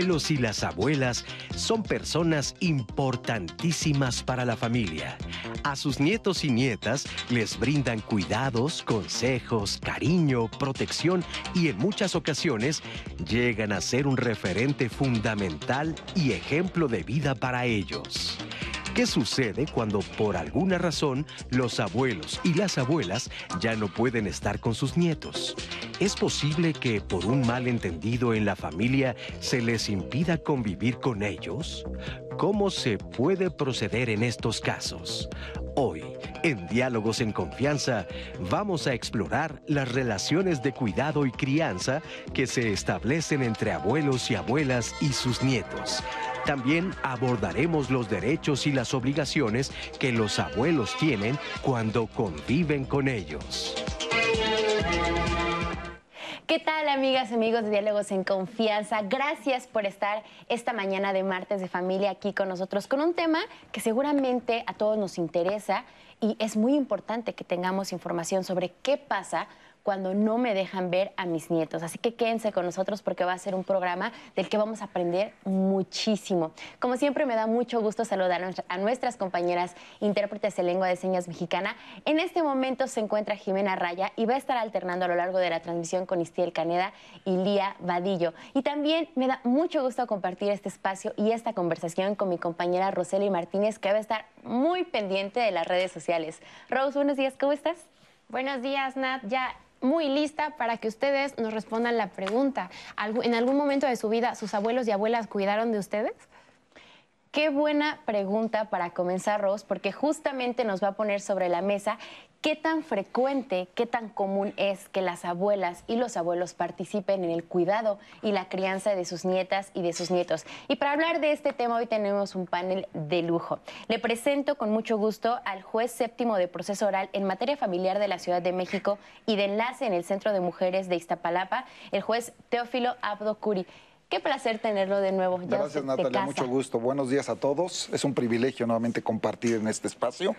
Los abuelos y las abuelas son personas importantísimas para la familia. A sus nietos y nietas les brindan cuidados, consejos, cariño, protección y en muchas ocasiones llegan a ser un referente fundamental y ejemplo de vida para ellos. ¿Qué sucede cuando por alguna razón los abuelos y las abuelas ya no pueden estar con sus nietos? ¿Es posible que por un malentendido en la familia se les impida convivir con ellos? ¿Cómo se puede proceder en estos casos? Hoy, en Diálogos en Confianza, vamos a explorar las relaciones de cuidado y crianza que se establecen entre abuelos y abuelas y sus nietos. También abordaremos los derechos y las obligaciones que los abuelos tienen cuando conviven con ellos. ¿Qué tal amigas, amigos de Diálogos en Confianza? Gracias por estar esta mañana de martes de familia aquí con nosotros con un tema que seguramente a todos nos interesa y es muy importante que tengamos información sobre qué pasa cuando no me dejan ver a mis nietos. Así que quédense con nosotros porque va a ser un programa del que vamos a aprender muchísimo. Como siempre, me da mucho gusto saludar a nuestras compañeras intérpretes de lengua de señas mexicana. En este momento se encuentra Jimena Raya y va a estar alternando a lo largo de la transmisión con Istiel Caneda y Lía Vadillo. Y también me da mucho gusto compartir este espacio y esta conversación con mi compañera Roseli Martínez, que va a estar muy pendiente de las redes sociales. Rose, buenos días, ¿cómo estás? Buenos días, Nat. Ya muy lista para que ustedes nos respondan la pregunta. ¿En algún momento de su vida sus abuelos y abuelas cuidaron de ustedes? Qué buena pregunta para comenzar, Ros, porque justamente nos va a poner sobre la mesa qué tan frecuente, qué tan común es que las abuelas y los abuelos participen en el cuidado y la crianza de sus nietas y de sus nietos. Y para hablar de este tema hoy tenemos un panel de lujo. Le presento con mucho gusto al juez séptimo de proceso oral en materia familiar de la Ciudad de México y de enlace en el Centro de Mujeres de Iztapalapa, el juez Teófilo Abdo Curi. Qué placer tenerlo de nuevo. Gracias, Natalia. Mucho gusto. Buenos días a todos. Es un privilegio nuevamente compartir en este espacio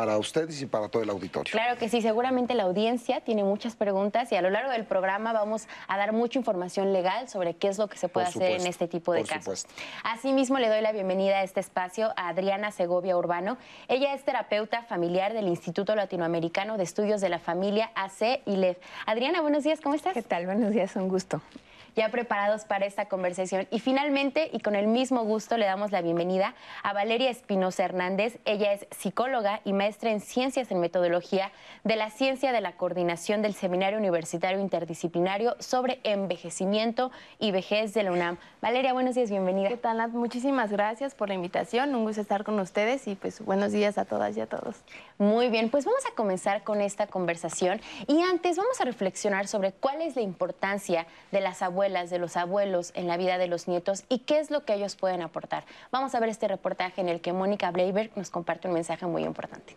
para ustedes y para todo el auditorio. Claro que sí, seguramente la audiencia tiene muchas preguntas y a lo largo del programa vamos a dar mucha información legal sobre qué es lo que se puede hacer en este tipo de casos. Asimismo, le doy la bienvenida a este espacio a Adriana Segovia Urbano. Ella es terapeuta familiar del Instituto Latinoamericano de Estudios de la Familia AC y LED. Adriana, buenos días, ¿cómo estás? ¿Qué tal? Buenos días, un gusto ya preparados para esta conversación. Y finalmente, y con el mismo gusto, le damos la bienvenida a Valeria Espinosa Hernández. Ella es psicóloga y maestra en ciencias en metodología de la ciencia de la coordinación del Seminario Universitario Interdisciplinario sobre envejecimiento y vejez de la UNAM. Valeria, buenos días, bienvenida. ¿Qué tal, Nat? Muchísimas gracias por la invitación. Un gusto estar con ustedes y pues buenos días a todas y a todos. Muy bien, pues vamos a comenzar con esta conversación y antes vamos a reflexionar sobre cuál es la importancia de las abuelas de los abuelos en la vida de los nietos y qué es lo que ellos pueden aportar. Vamos a ver este reportaje en el que Mónica Bleiberg nos comparte un mensaje muy importante.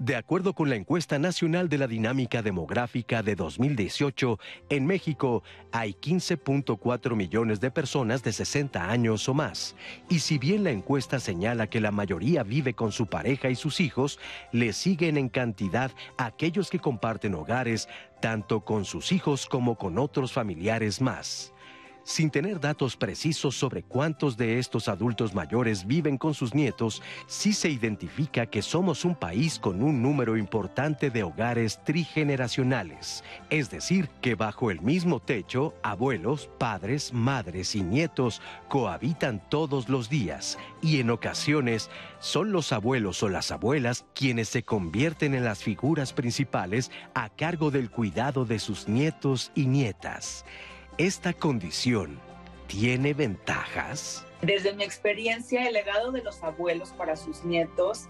De acuerdo con la encuesta nacional de la dinámica demográfica de 2018, en México hay 15.4 millones de personas de 60 años o más. Y si bien la encuesta señala que la mayoría vive con su pareja y sus hijos, le siguen en cantidad aquellos que comparten hogares tanto con sus hijos como con otros familiares más. Sin tener datos precisos sobre cuántos de estos adultos mayores viven con sus nietos, sí se identifica que somos un país con un número importante de hogares trigeneracionales, es decir, que bajo el mismo techo, abuelos, padres, madres y nietos cohabitan todos los días y en ocasiones son los abuelos o las abuelas quienes se convierten en las figuras principales a cargo del cuidado de sus nietos y nietas. ¿Esta condición tiene ventajas? Desde mi experiencia, el legado de los abuelos para sus nietos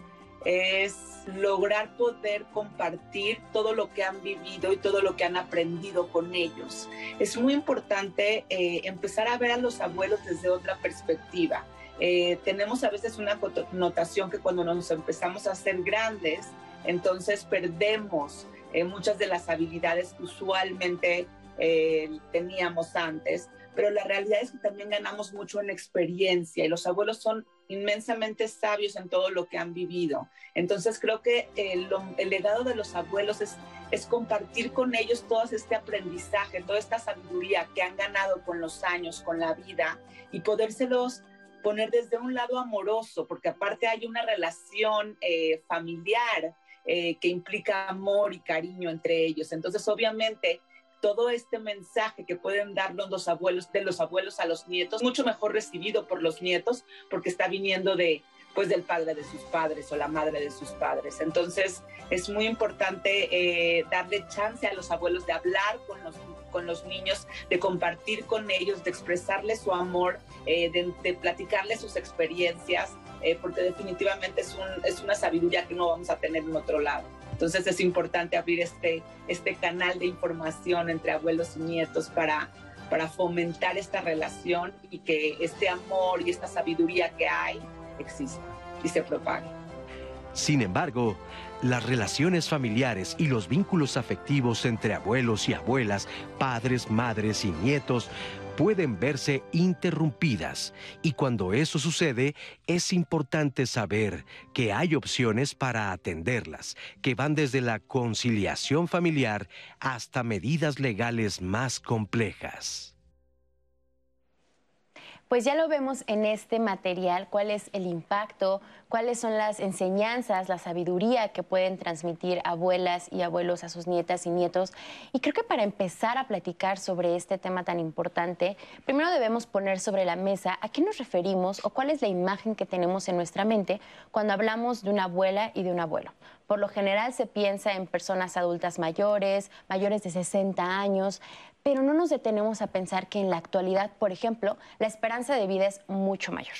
es lograr poder compartir todo lo que han vivido y todo lo que han aprendido con ellos. Es muy importante eh, empezar a ver a los abuelos desde otra perspectiva. Eh, tenemos a veces una connotación que cuando nos empezamos a hacer grandes, entonces perdemos eh, muchas de las habilidades usualmente eh, teníamos antes, pero la realidad es que también ganamos mucho en experiencia y los abuelos son inmensamente sabios en todo lo que han vivido. Entonces creo que el, el legado de los abuelos es, compartir con ellos todo este aprendizaje, toda esta sabiduría que han ganado con los años, con la vida y podérselos poner desde un lado amoroso, porque aparte hay una relación eh, familiar eh, que implica amor y cariño entre ellos. Entonces, obviamente, todo este mensaje que pueden dar los abuelos, de los abuelos a los nietos, mucho mejor recibido por los nietos porque está viniendo de, pues del padre de sus padres o la madre de sus padres. Entonces es muy importante eh, darle chance a los abuelos de hablar con los, con los niños, de compartir con ellos, de expresarles su amor, eh, de, platicarles sus experiencias, eh, porque definitivamente es, un, es una sabiduría que no vamos a tener en otro lado. Entonces es importante abrir este, este canal de información entre abuelos y nietos para, para fomentar esta relación y que este amor y esta sabiduría que hay exista y se propague. Sin embargo, las relaciones familiares y los vínculos afectivos entre abuelos y abuelas, padres, madres y nietos pueden verse interrumpidas y cuando eso sucede es importante saber que hay opciones para atenderlas, que van desde la conciliación familiar hasta medidas legales más complejas. Pues ya lo vemos en este material, cuál es el impacto, cuáles son las enseñanzas, la sabiduría que pueden transmitir abuelas y abuelos a sus nietas y nietos. Y creo que para empezar a platicar sobre este tema tan importante, primero debemos poner sobre la mesa a qué nos referimos o cuál es la imagen que tenemos en nuestra mente cuando hablamos de una abuela y de un abuelo. Por lo general se piensa en personas adultas mayores, mayores de 60 años, pero no nos detenemos a pensar que en la actualidad, por ejemplo, la esperanza de vida es mucho mayor.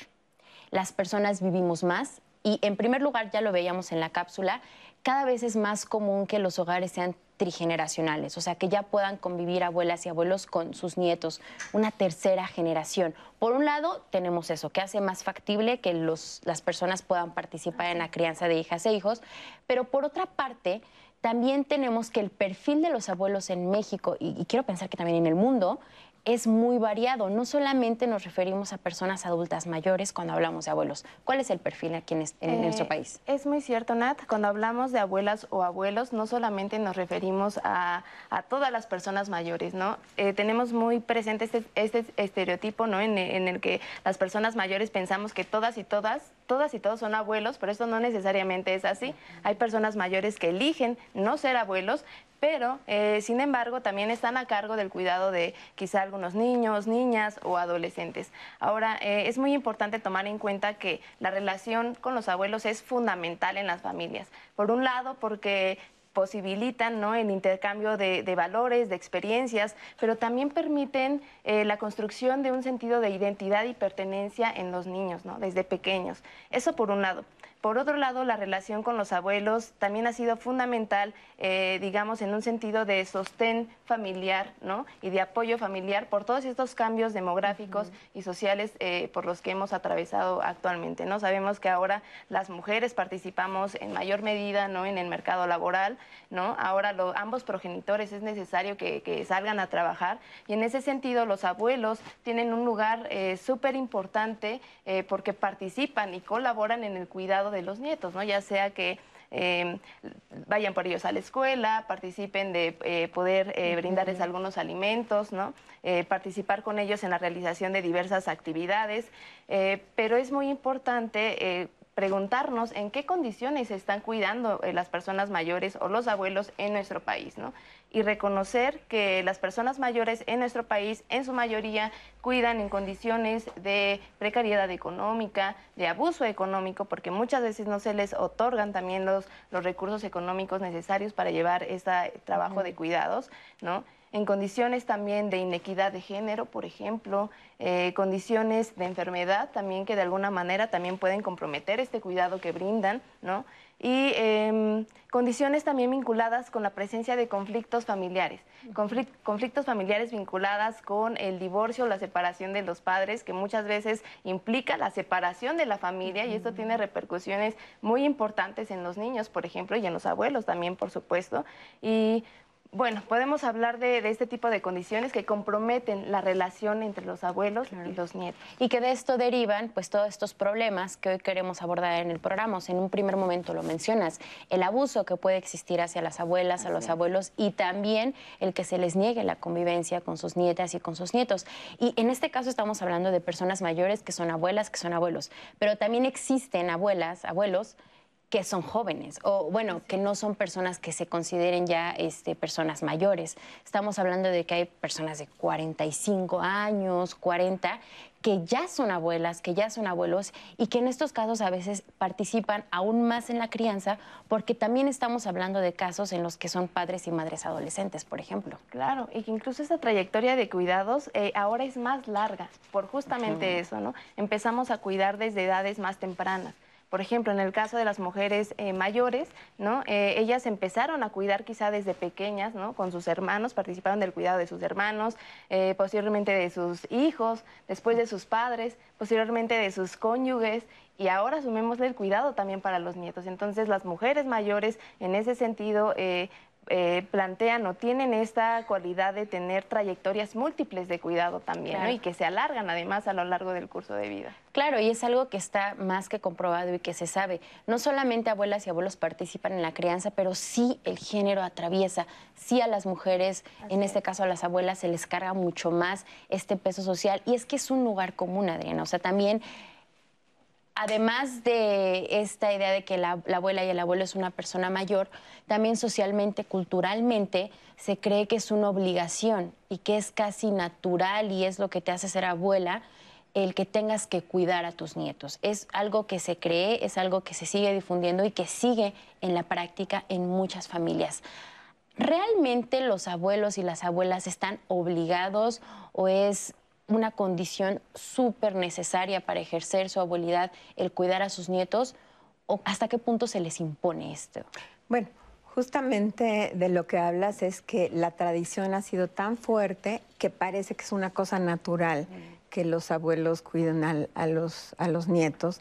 Las personas vivimos más y en primer lugar, ya lo veíamos en la cápsula, cada vez es más común que los hogares sean trigeneracionales, o sea, que ya puedan convivir abuelas y abuelos con sus nietos, una tercera generación. Por un lado, tenemos eso, que hace más factible que los, las personas puedan participar en la crianza de hijas e hijos, pero por otra parte, también tenemos que el perfil de los abuelos en México, y, y, quiero pensar que también en el mundo, es muy variado. No solamente nos referimos a personas adultas mayores cuando hablamos de abuelos. ¿Cuál es el perfil aquí en, en eh, nuestro país? Es muy cierto, Nat. Cuando hablamos de abuelas o abuelos, no solamente nos referimos a, a todas las personas mayores, ¿no? Eh, tenemos muy presente este, este estereotipo, ¿no? En, en, el que las personas mayores pensamos que todas y todas, todas y todos son abuelos, pero esto no necesariamente es así. Hay personas mayores que eligen no ser abuelos, pero eh, sin embargo también están a cargo del cuidado de quizá algunos niños, niñas o adolescentes. Ahora, eh, es muy importante tomar en cuenta que la relación con los abuelos es fundamental en las familias. Por un lado, porque posibilitan ¿no? el intercambio de, de, valores, de experiencias, pero también permiten eh, la construcción de un sentido de identidad y pertenencia en los niños, ¿no? desde pequeños. Eso por un lado. Por otro lado, la relación con los abuelos también ha sido fundamental, eh, digamos, en un sentido de sostén familiar ¿no? y de apoyo familiar por todos estos cambios demográficos uh -huh. y sociales eh, por los que hemos atravesado actualmente. ¿no? Sabemos que ahora las mujeres participamos en mayor medida ¿no? en el mercado laboral, ¿no? ahora lo, ambos progenitores es necesario que, que, salgan a trabajar y en ese sentido los abuelos tienen un lugar eh, súper importante eh, porque participan y colaboran en el cuidado de los nietos, ¿no? ya sea que eh, vayan por ellos a la escuela, participen de eh, poder eh, brindarles algunos alimentos, ¿no? Eh, participar con ellos en la realización de diversas actividades, pero es muy importante preguntarnos en qué condiciones se están cuidando las personas mayores o los abuelos en nuestro país, ¿no? Y reconocer que las personas mayores en nuestro país, en su mayoría, cuidan en condiciones de precariedad económica, de abuso económico, porque muchas veces no se les otorgan también los, los recursos económicos necesarios para llevar este trabajo uh -huh. de cuidados, ¿no? en condiciones también de inequidad de género, por ejemplo, eh, condiciones de enfermedad también que de alguna manera también pueden comprometer este cuidado que brindan, ¿no? Y eh, condiciones también vinculadas con la presencia de conflictos familiares, Conflict, conflictos familiares vinculadas con el divorcio o la separación de los padres, que muchas veces implica la separación de la familia y esto tiene repercusiones muy importantes en los niños, por ejemplo, y en los abuelos también, por supuesto. Y Bueno, podemos hablar de, este tipo de condiciones que comprometen la relación entre los abuelos y los nietos. Y que de esto derivan pues todos estos problemas que hoy queremos abordar en el programa. en un primer momento lo mencionas, el abuso que puede existir hacia las abuelas, a los abuelos y también el que se les niegue la convivencia con sus nietas y con sus nietos. Y en este caso estamos hablando de personas mayores que son abuelas, que son abuelos, pero también existen abuelas, abuelos que son jóvenes o bueno, que no son personas que se consideren ya este, personas mayores. Estamos hablando de que hay personas de 45 años, 40, que ya son abuelas, que ya son abuelos y que en estos casos a veces participan aún más en la crianza porque también estamos hablando de casos en los que son padres y madres adolescentes, por ejemplo. Claro, y que incluso esa trayectoria de cuidados eh, ahora es más larga por justamente eso, ¿no? Empezamos a cuidar desde edades más tempranas. Por ejemplo, en el caso de las mujeres eh, mayores. Eh, ellas empezaron a cuidar quizá desde pequeñas, ¿no? Con sus hermanos, participaron del cuidado de sus hermanos, eh, posteriormente de sus hijos, después de sus padres, posteriormente de sus cónyuges y ahora asumémosle el cuidado también para los nietos. Entonces, las mujeres mayores, en ese sentido, eh, plantean o tienen esta cualidad de tener trayectorias múltiples de cuidado también, Y que se alargan además a lo largo del curso de vida. Claro, y es algo que está más que comprobado y que se sabe. No solamente abuelas y abuelos participan en la crianza, pero sí el género atraviesa, sí a las mujeres, en este caso a las abuelas, se les carga mucho más este peso social. Y es que es un lugar común, Adriana. O sea, también además de esta idea de que la, abuela y el abuelo es una persona mayor, también socialmente, culturalmente, se cree que es una obligación y que es casi natural y es lo que te hace ser abuela el que tengas que cuidar a tus nietos. Es algo que se cree, es algo que se sigue difundiendo y que sigue en la práctica en muchas familias. ¿Realmente los abuelos y las abuelas están obligados o es una condición súper necesaria para ejercer su abuelidad, el cuidar a sus nietos, o hasta qué punto se les impone esto? Bueno, justamente de lo que hablas es que la tradición ha sido tan fuerte que parece que es una cosa natural que los abuelos cuiden a, los, a los nietos.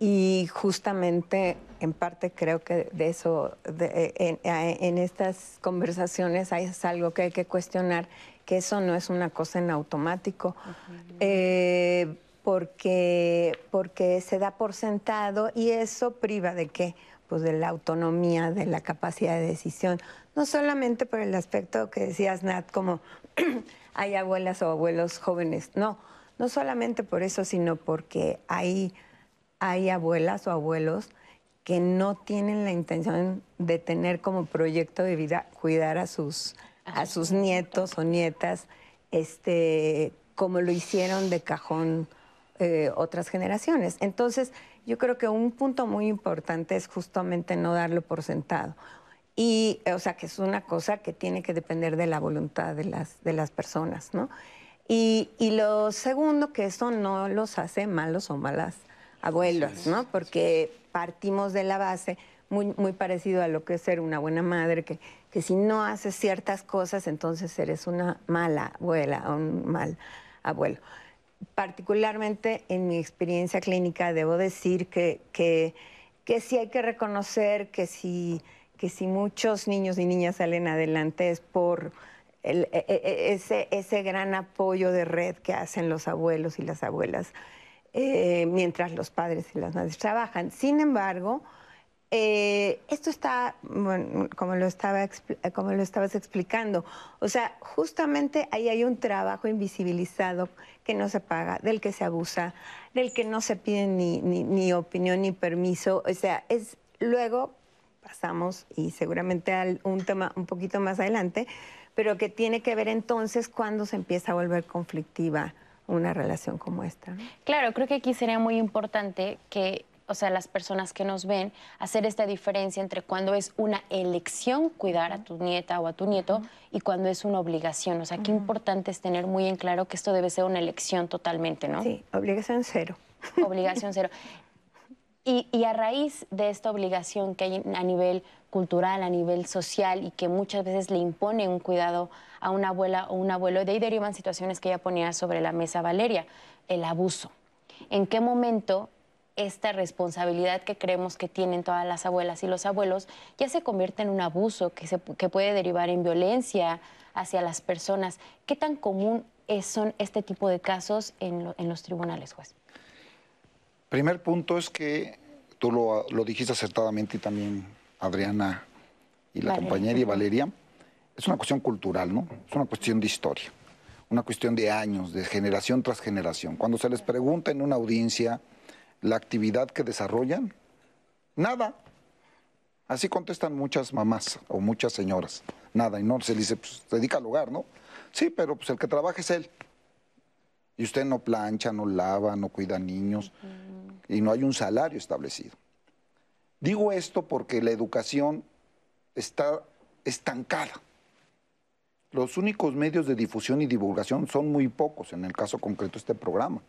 Y justamente, en parte, creo que de eso, en, en, estas conversaciones es algo que hay que cuestionar que eso no es una cosa en automático, eh, porque, porque se da por sentado y eso priva de qué? Pues de la autonomía, de la capacidad de decisión, no solamente por el aspecto que decías, Nat, como hay abuelas o abuelos jóvenes, no, no solamente por eso, sino porque hay, hay abuelas o abuelos que no tienen la intención de tener como proyecto de vida cuidar a sus a sus nietos o nietas, este, como lo hicieron de cajón eh, otras generaciones. Entonces, yo creo que un punto muy importante es justamente no darlo por sentado. Y, o sea, que es una cosa que tiene que depender de la voluntad de las, de las personas, ¿no? Y, y lo segundo, que eso no los hace malos o malas abuelos, ¿no? Porque partimos de la base muy, muy parecido a lo que es ser una buena madre, que que si no haces ciertas cosas, entonces eres una mala abuela o un mal abuelo. Particularmente en mi experiencia clínica, debo decir que, que, sí hay que reconocer que si, que si muchos niños y niñas salen adelante es por e, e, e, ese, ese gran apoyo de red que hacen los abuelos y las abuelas eh, mientras los padres y las madres trabajan. Sin embargo, eh, esto está, como, lo estaba, lo estabas explicando, o sea, justamente ahí hay un trabajo invisibilizado que no se paga, del que se abusa, del que no se pide ni, ni, opinión ni permiso, o sea, es luego pasamos y seguramente a un tema un poquito más adelante, pero que tiene que ver entonces cuando se empieza a volver conflictiva una relación como esta. Claro, creo que aquí sería muy importante que o sea, las personas que nos ven, hacer esta diferencia entre cuando es una elección cuidar a tu nieta o a tu nieto y cuando es una obligación. O sea, qué importante es tener muy en claro que esto debe ser una elección totalmente, ¿no? Sí, obligación cero. Obligación cero. Y, y, a raíz de esta obligación que hay a nivel cultural, a nivel social y que muchas veces le impone un cuidado a una abuela o un abuelo, de ahí derivan situaciones que ella ponía sobre la mesa Valeria, el abuso. ¿En qué momento esta responsabilidad que creemos que tienen todas las abuelas y los abuelos ya se convierte en un abuso que, se, que puede derivar en violencia hacia las personas. ¿Qué tan común es, son este tipo de casos en, lo, en, los tribunales, juez? Primer punto es que tú lo, lo dijiste acertadamente y también Adriana y la Valeria. compañera y Valeria, es una cuestión cultural, ¿no? Es una cuestión de historia, una cuestión de años, de generación tras generación. Cuando se les pregunta en una audiencia la actividad que desarrollan, nada. Así contestan muchas mamás o muchas señoras, nada. Y no se dice, pues se dedica al hogar, ¿no? Sí, pero pues el que trabaja es él. Y usted no plancha, no lava, no cuida niños uh -huh. y no hay un salario establecido. Digo esto porque la educación está estancada. Los únicos medios de difusión y divulgación son muy pocos, en el caso concreto de este programa,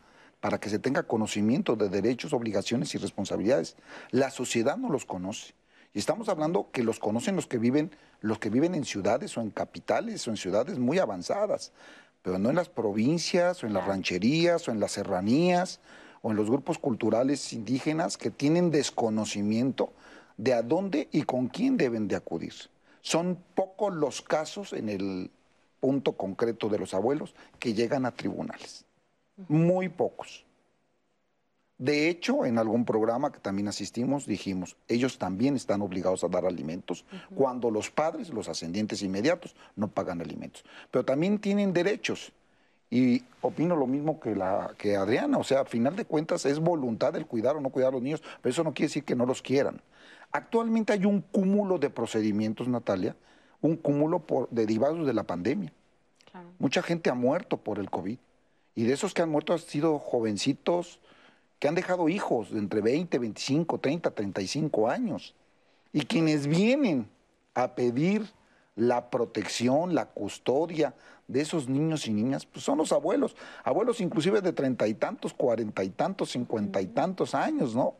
para que se tenga conocimiento de derechos, obligaciones y responsabilidades. La sociedad no los conoce. Y estamos hablando que los conocen los que viven, los que viven en ciudades o en capitales o en ciudades muy avanzadas, pero no en las provincias o en las rancherías o en las serranías o en los grupos culturales indígenas que tienen desconocimiento de a dónde y con quién deben de acudir. Son pocos los casos en el punto concreto de los abuelos que llegan a tribunales. Muy pocos. De hecho, en algún programa que también asistimos, dijimos, ellos también están obligados a dar alimentos uh -huh. cuando los padres, los ascendientes inmediatos, no pagan alimentos. Pero también tienen derechos. Y opino lo mismo que, la, que Adriana, o sea, a final de cuentas es voluntad el cuidar o no cuidar a los niños, pero eso no quiere decir que no los quieran. Actualmente hay un cúmulo de procedimientos, Natalia, un cúmulo por, derivados de la pandemia. Claro. Mucha gente ha muerto por el COVID. Y de esos que han muerto han sido jovencitos que han dejado hijos de entre 20, 25, 30, 35 años. Y quienes vienen a pedir la protección, la custodia de esos niños y niñas, pues son los abuelos. Abuelos inclusive de treinta y tantos, cuarenta y tantos, cincuenta y tantos años, ¿no?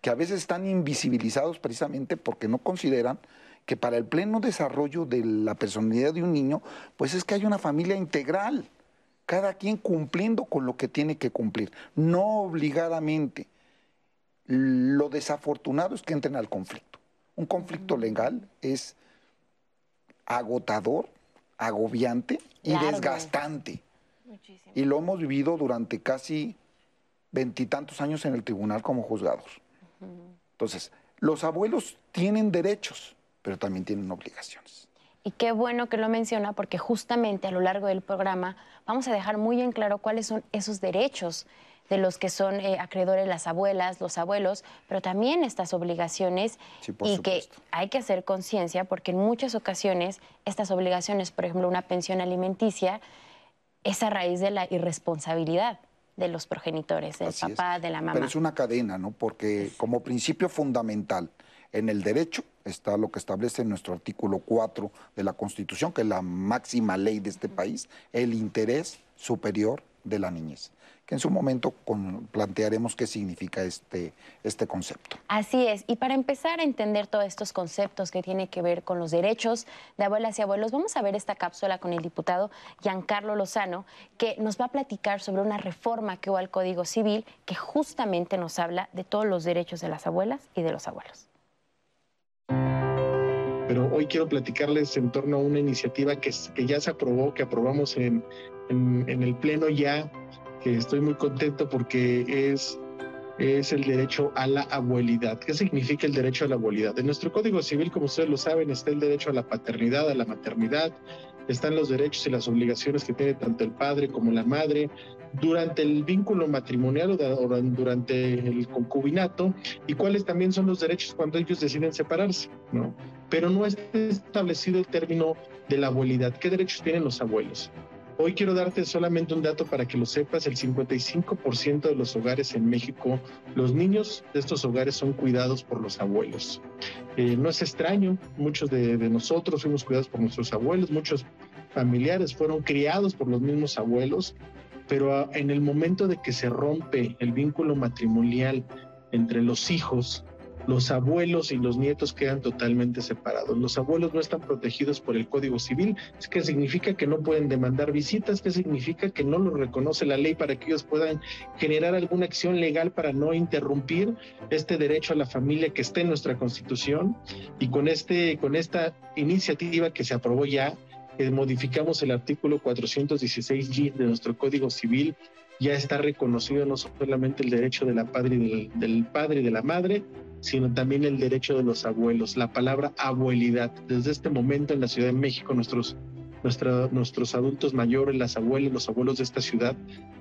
que a veces están invisibilizados precisamente porque no consideran que para el pleno desarrollo de la personalidad de un niño, pues es que hay una familia integral, cada quien cumpliendo con lo que tiene que cumplir, no obligadamente. Lo desafortunado es que entren al conflicto. Un conflicto legal es agotador, agobiante y Largo. desgastante. Muchísimo. Y lo hemos vivido durante casi veintitantos años en el tribunal como juzgados. Entonces, los abuelos tienen derechos, pero también tienen obligaciones. Y qué bueno que lo menciona porque justamente a lo largo del programa vamos a dejar muy en claro cuáles son esos derechos de los que son eh, acreedores las abuelas, los abuelos, pero también estas obligaciones sí, y supuesto. que hay que hacer conciencia porque en muchas ocasiones estas obligaciones, por ejemplo, una pensión alimenticia, es a raíz de la irresponsabilidad de los progenitores, del Así papá, es. de la mamá. Pero es una cadena, ¿no? Porque como principio fundamental en el derecho está lo que establece nuestro artículo 4 de la Constitución, que es la máxima ley de este país, el interés superior de la niñez que en su momento con, plantearemos qué significa este, este concepto. Así es, y para empezar a entender todos estos conceptos que tienen que ver con los derechos de abuelas y abuelos, vamos a ver esta cápsula con el diputado Giancarlo Lozano, que nos va a platicar sobre una reforma que hubo al Código Civil que justamente nos habla de todos los derechos de las abuelas y de los abuelos. Pero hoy quiero platicarles en torno a una iniciativa que, que ya se aprobó, que aprobamos en, en, el Pleno ya que estoy muy contento porque es, es el derecho a la abuelidad. ¿Qué significa el derecho a la abuelidad? En nuestro Código Civil, como ustedes lo saben, está el derecho a la paternidad, a la maternidad, están los derechos y las obligaciones que tiene tanto el padre como la madre durante el vínculo matrimonial o durante el concubinato y cuáles también son los derechos cuando ellos deciden separarse, ¿no? Pero no está establecido el término de la abuelidad. ¿Qué derechos tienen los abuelos? Hoy quiero darte solamente un dato para que lo sepas. El 55% de los hogares en México, los niños de estos hogares son cuidados por los abuelos. Eh, no es extraño, muchos de, de, nosotros fuimos cuidados por nuestros abuelos, muchos familiares fueron criados por los mismos abuelos, pero en el momento de que se rompe el vínculo matrimonial entre los hijos, los abuelos y los nietos quedan totalmente separados. Los abuelos no están protegidos por el Código Civil, es que significa que no pueden demandar visitas, que significa que no lo reconoce la ley para que ellos puedan generar alguna acción legal para no interrumpir este derecho a la familia que está en nuestra Constitución y con este con esta iniciativa que se aprobó ya eh, modificamos el artículo 416G de nuestro Código Civil ya está reconocido no solamente el derecho de la padre del, del padre y de la madre, sino también el derecho de los abuelos, la palabra abuelidad. Desde este momento en la Ciudad de México, nuestros, nuestros adultos mayores, las abuelas, los abuelos de esta ciudad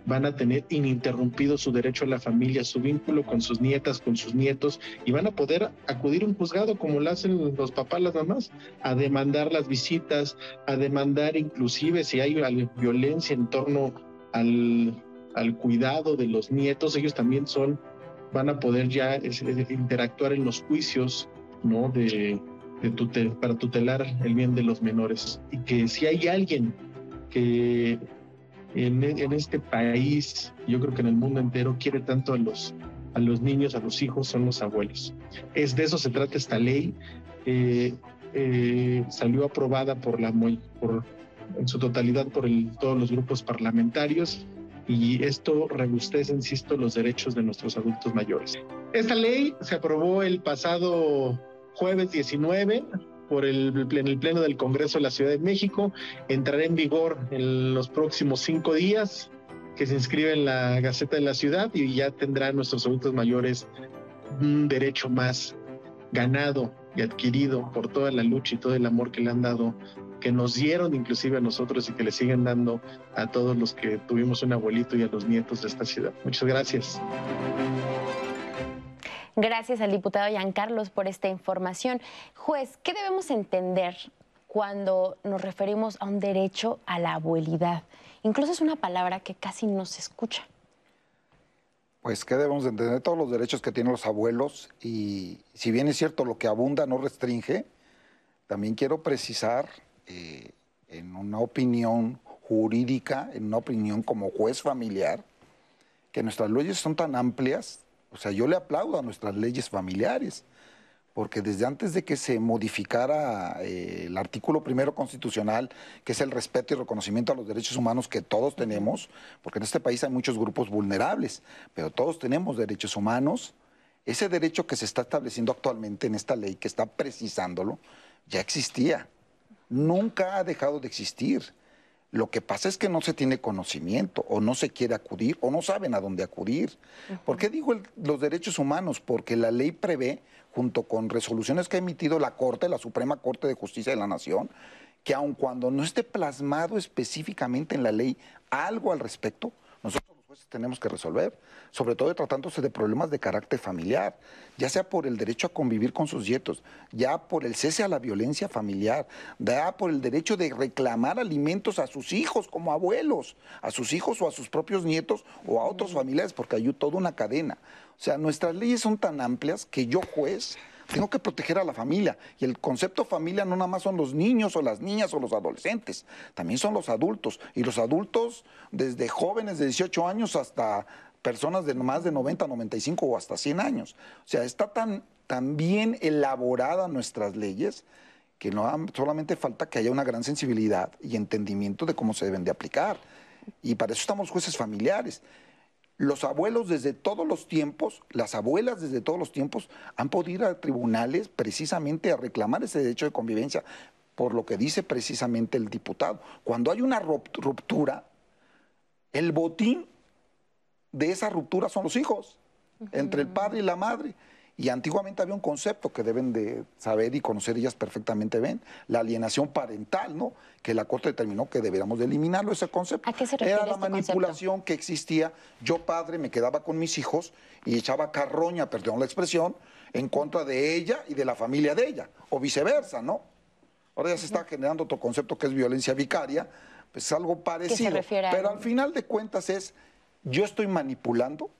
van a tener ininterrumpido su derecho a la familia, su vínculo con sus nietas, con sus nietos, y van a poder acudir a un juzgado como lo hacen los papás, las mamás, a demandar las visitas, a demandar inclusive si hay violencia en torno al, al cuidado de los nietos, ellos también son van a poder ya interactuar en los juicios ¿no? de, para tutelar el bien de los menores. Y que si hay alguien que en, este país, yo creo que en el mundo entero, quiere tanto a los, a los niños, a los hijos, son los abuelos. Es de eso se trata esta ley. Eh, eh, salió aprobada por la por, en su totalidad por todos los grupos parlamentarios y esto robustece, insisto, los derechos de nuestros adultos mayores. Esta ley se aprobó el pasado jueves 19 por el, en el Pleno del Congreso de la Ciudad de México. Entrará en vigor en los próximos cinco días que se inscribe en la Gaceta de la Ciudad y ya tendrán nuestros adultos mayores un derecho más ganado y adquirido por toda la lucha y todo el amor que le han dado que nos dieron inclusive a nosotros y que le siguen dando a todos los que tuvimos un abuelito y a los nietos de esta ciudad. Muchas gracias. Gracias al diputado Carlos por esta información. Juez, ¿qué debemos entender cuando nos referimos a un derecho a la abuelidad? Incluso es una palabra que casi no se escucha. Pues ¿qué debemos entender todos los derechos que tienen los abuelos y si bien es cierto lo que abunda no restringe, también quiero precisar eh, en una opinión jurídica, en una opinión como juez familiar, que nuestras leyes son tan amplias, o sea, yo le aplaudo a nuestras leyes familiares, porque desde antes de que se modificara eh, el artículo primero constitucional, que es el respeto y reconocimiento a los derechos humanos que todos tenemos, porque en este país hay muchos grupos vulnerables, pero todos tenemos derechos humanos, ese derecho que se está estableciendo actualmente en esta ley, que está precisándolo, ya existía nunca ha dejado de existir. Lo que pasa es que no se tiene conocimiento o no se quiere acudir o no saben a dónde acudir. ¿Por qué digo los derechos humanos? Porque la ley prevé, junto con resoluciones que ha emitido la Corte, la Suprema Corte de Justicia de la Nación, que aun cuando no esté plasmado específicamente en la ley algo al respecto, nosotros tenemos que resolver, sobre todo tratándose de problemas de carácter familiar, ya sea por el derecho a convivir con sus nietos, ya por el cese a la violencia familiar, ya por el derecho de reclamar alimentos a sus hijos como abuelos, a sus hijos o a sus propios nietos o a otros familiares, porque hay toda una cadena. O sea, nuestras leyes son tan amplias que yo juez tengo que proteger a la familia. Y el concepto familia no nada más son los niños o las niñas o los adolescentes, también son los adultos. Y los adultos, desde jóvenes de 18 años hasta personas de más de 90, 95 o hasta 100 años. O sea, está tan, tan bien elaborada nuestras leyes que no solamente falta que haya una gran sensibilidad y entendimiento de cómo se deben de aplicar. Y para eso estamos jueces familiares. Los abuelos desde todos los tiempos, las abuelas desde todos los tiempos han podido ir a tribunales precisamente a reclamar ese derecho de convivencia, por lo que dice precisamente el diputado. Cuando hay una ruptura, el botín de esa ruptura son los hijos, entre el padre y la madre. Y antiguamente había un concepto que deben de saber y conocer ellas perfectamente bien, la alienación parental, ¿no? Que la Corte determinó que deberíamos de eliminarlo ese concepto. ¿A qué se refiere Era la este manipulación que existía. Yo padre me quedaba con mis hijos y echaba carroña, perdón la expresión, en contra de ella y de la familia de ella, o viceversa, ¿no? Ahora ya se está generando otro concepto que es violencia vicaria, pues algo parecido. Pero al final de cuentas es, yo estoy manipulando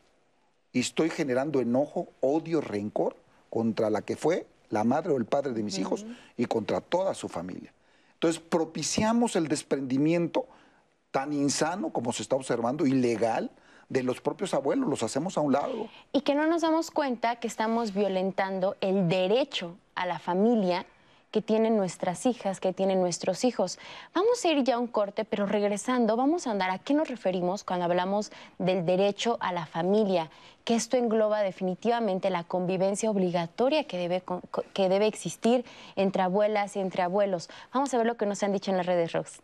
y estoy generando enojo, odio, rencor contra la que fue la madre o el padre de mis hijos y contra toda su familia. Entonces propiciamos el desprendimiento tan insano como se está observando, ilegal, de los propios abuelos, los hacemos a un lado. Y que no nos damos cuenta que estamos violentando el derecho a la familia que tienen nuestras hijas, que tienen nuestros hijos. Vamos a ir ya a un corte, pero regresando, vamos a andar a qué nos referimos cuando hablamos del derecho a la familia, que esto engloba definitivamente la convivencia obligatoria que debe, que debe existir entre abuelas y entre abuelos. Vamos a ver lo que nos han dicho en las redes, Rox.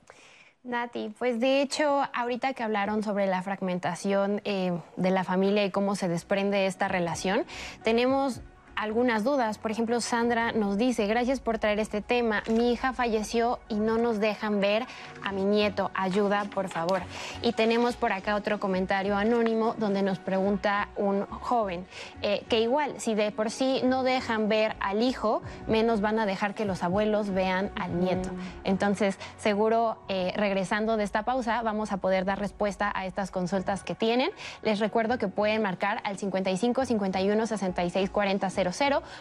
Nati, pues de hecho, ahorita que hablaron sobre la fragmentación eh, de la familia y cómo se desprende esta relación, tenemos algunas dudas. Por ejemplo, Sandra nos dice, gracias por traer este tema. Mi hija falleció y no nos dejan ver a mi nieto. Ayuda, por favor. Y tenemos por acá otro comentario anónimo donde nos pregunta un joven eh, que igual, si de por sí no dejan ver al hijo, menos van a dejar que los abuelos vean al nieto. Entonces, seguro, eh, regresando de esta pausa, vamos a poder dar respuesta a estas consultas que tienen. Les recuerdo que pueden marcar al 55 51 66 40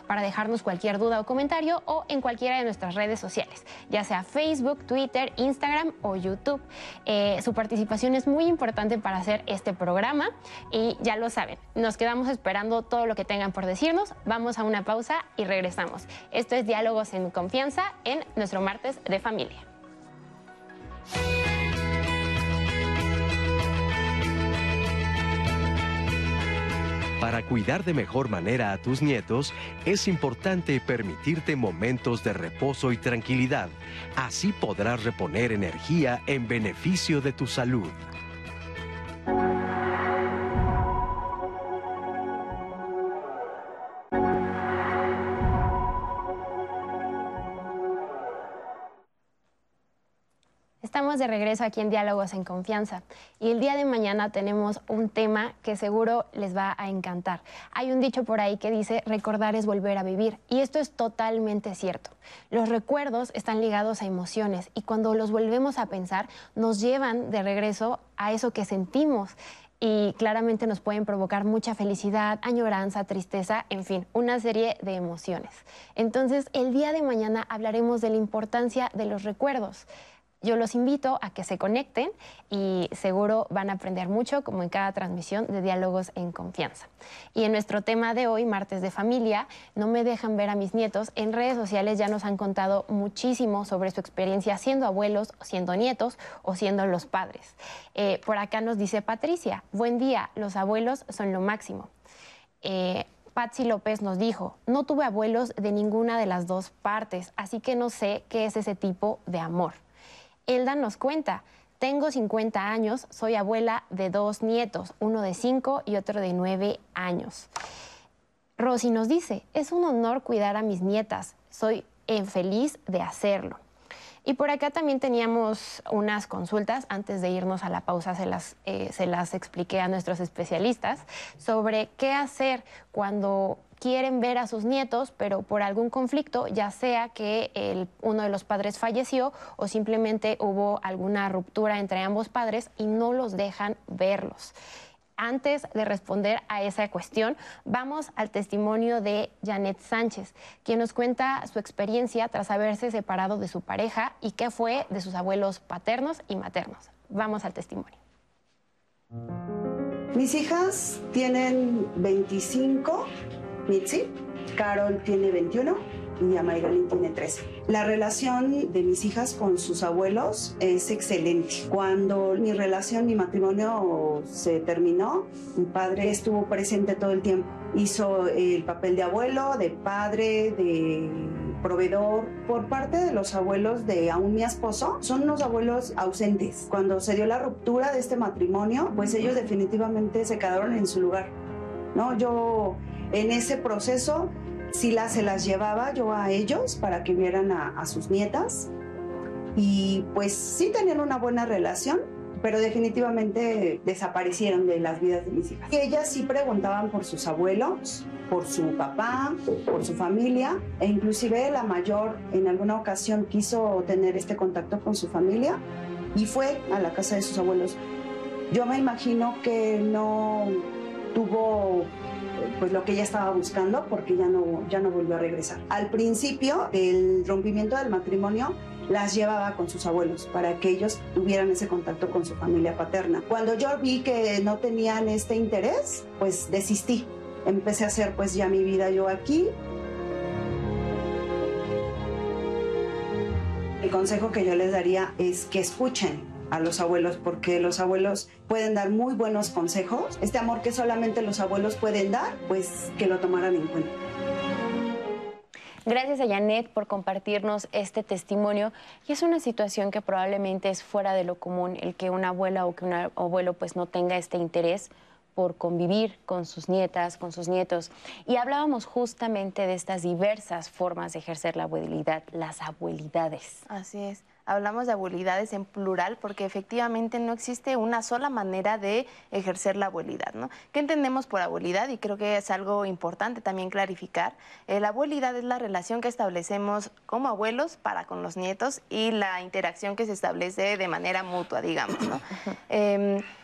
para dejarnos cualquier duda o comentario o en cualquiera de nuestras redes sociales, ya sea Facebook, Twitter, Instagram o YouTube. Eh, su participación es muy importante para hacer este programa y ya lo saben, nos quedamos esperando todo lo que tengan por decirnos. Vamos a una pausa y regresamos. Esto es Diálogos en Confianza en nuestro martes de familia. Para cuidar de mejor manera a tus nietos, es importante permitirte momentos de reposo y tranquilidad. Así podrás reponer energía en beneficio de tu salud. Estamos de regreso aquí en Diálogos en Confianza y el día de mañana tenemos un tema que seguro les va a encantar. Hay un dicho por ahí que dice recordar es volver a vivir y esto es totalmente cierto. Los recuerdos están ligados a emociones y cuando los volvemos a pensar nos llevan de regreso a eso que sentimos y claramente nos pueden provocar mucha felicidad, añoranza, tristeza, en fin, una serie de emociones. Entonces, el día de mañana hablaremos de la importancia de los recuerdos. Yo los invito a que se conecten y seguro van a aprender mucho, como en cada transmisión de Diálogos en Confianza. Y en nuestro tema de hoy, Martes de Familia, no me dejan ver a mis nietos. En redes sociales ya nos han contado muchísimo sobre su experiencia siendo abuelos, siendo nietos o siendo los padres. Eh, por acá nos dice Patricia, buen día, los abuelos son lo máximo. Eh, Patsy López nos dijo, no tuve abuelos de ninguna de las dos partes, así que no sé qué es ese tipo de amor. Elda nos cuenta, tengo 50 años, soy abuela de dos nietos, uno de 5 y otro de 9 años. Rosy nos dice, es un honor cuidar a mis nietas, soy feliz de hacerlo. Y por acá también teníamos unas consultas, antes de irnos a la pausa se las, eh, se las expliqué a nuestros especialistas, sobre qué hacer cuando quieren ver a sus nietos, pero por algún conflicto, ya sea que el, uno de los padres falleció o simplemente hubo alguna ruptura entre ambos padres y no los dejan verlos. Antes de responder a esa cuestión, vamos al testimonio de Janet Sánchez, quien nos cuenta su experiencia tras haberse separado de su pareja y qué fue de sus abuelos paternos y maternos. Vamos al testimonio. Mis hijas tienen 25 Mitzi. Carol tiene 21 y Amairalín tiene 13. La relación de mis hijas con sus abuelos es excelente. Cuando mi relación, mi matrimonio se terminó, mi padre estuvo presente todo el tiempo. Hizo el papel de abuelo, de padre, de proveedor. Por parte de los abuelos de aún mi esposo, son unos abuelos ausentes. Cuando se dio la ruptura de este matrimonio, pues ellos definitivamente se quedaron en su lugar. ¿No? Yo en ese proceso sí se las llevaba yo a ellos para que vieran a, sus nietas y pues sí tenían una buena relación, pero definitivamente desaparecieron de las vidas de mis hijas. Ellas sí preguntaban por sus abuelos, por su papá, por su familia, e inclusive la mayor en alguna ocasión quiso tener este contacto con su familia y fue a la casa de sus abuelos. Yo me imagino que no tuvo pues lo que ella estaba buscando porque ya no, ya no volvió a regresar. Al principio del rompimiento del matrimonio, las llevaba con sus abuelos para que ellos tuvieran ese contacto con su familia paterna. Cuando yo vi que no tenían este interés, pues desistí. Empecé a hacer pues ya mi vida yo aquí. El consejo que yo les daría es que escuchen a los abuelos porque los abuelos pueden dar muy buenos consejos. Este amor que solamente los abuelos pueden dar, pues que lo tomaran en cuenta. Gracias a Janet por compartirnos este testimonio. Y es una situación que probablemente es fuera de lo común, el que una abuela o que un abuelo pues no tenga este interés por convivir con sus nietas, con sus nietos. Y hablábamos justamente de estas diversas formas de ejercer la abuelidad, las abuelidades. Así es hablamos de abuelidades en plural porque efectivamente no existe una sola manera de ejercer la abuelidad. ¿no? ¿Qué entendemos por abuelidad? Y creo que es algo importante también clarificar. Eh, la abuelidad es la relación que establecemos como abuelos para con los nietos y la interacción que se establece de manera mutua, digamos. ¿no?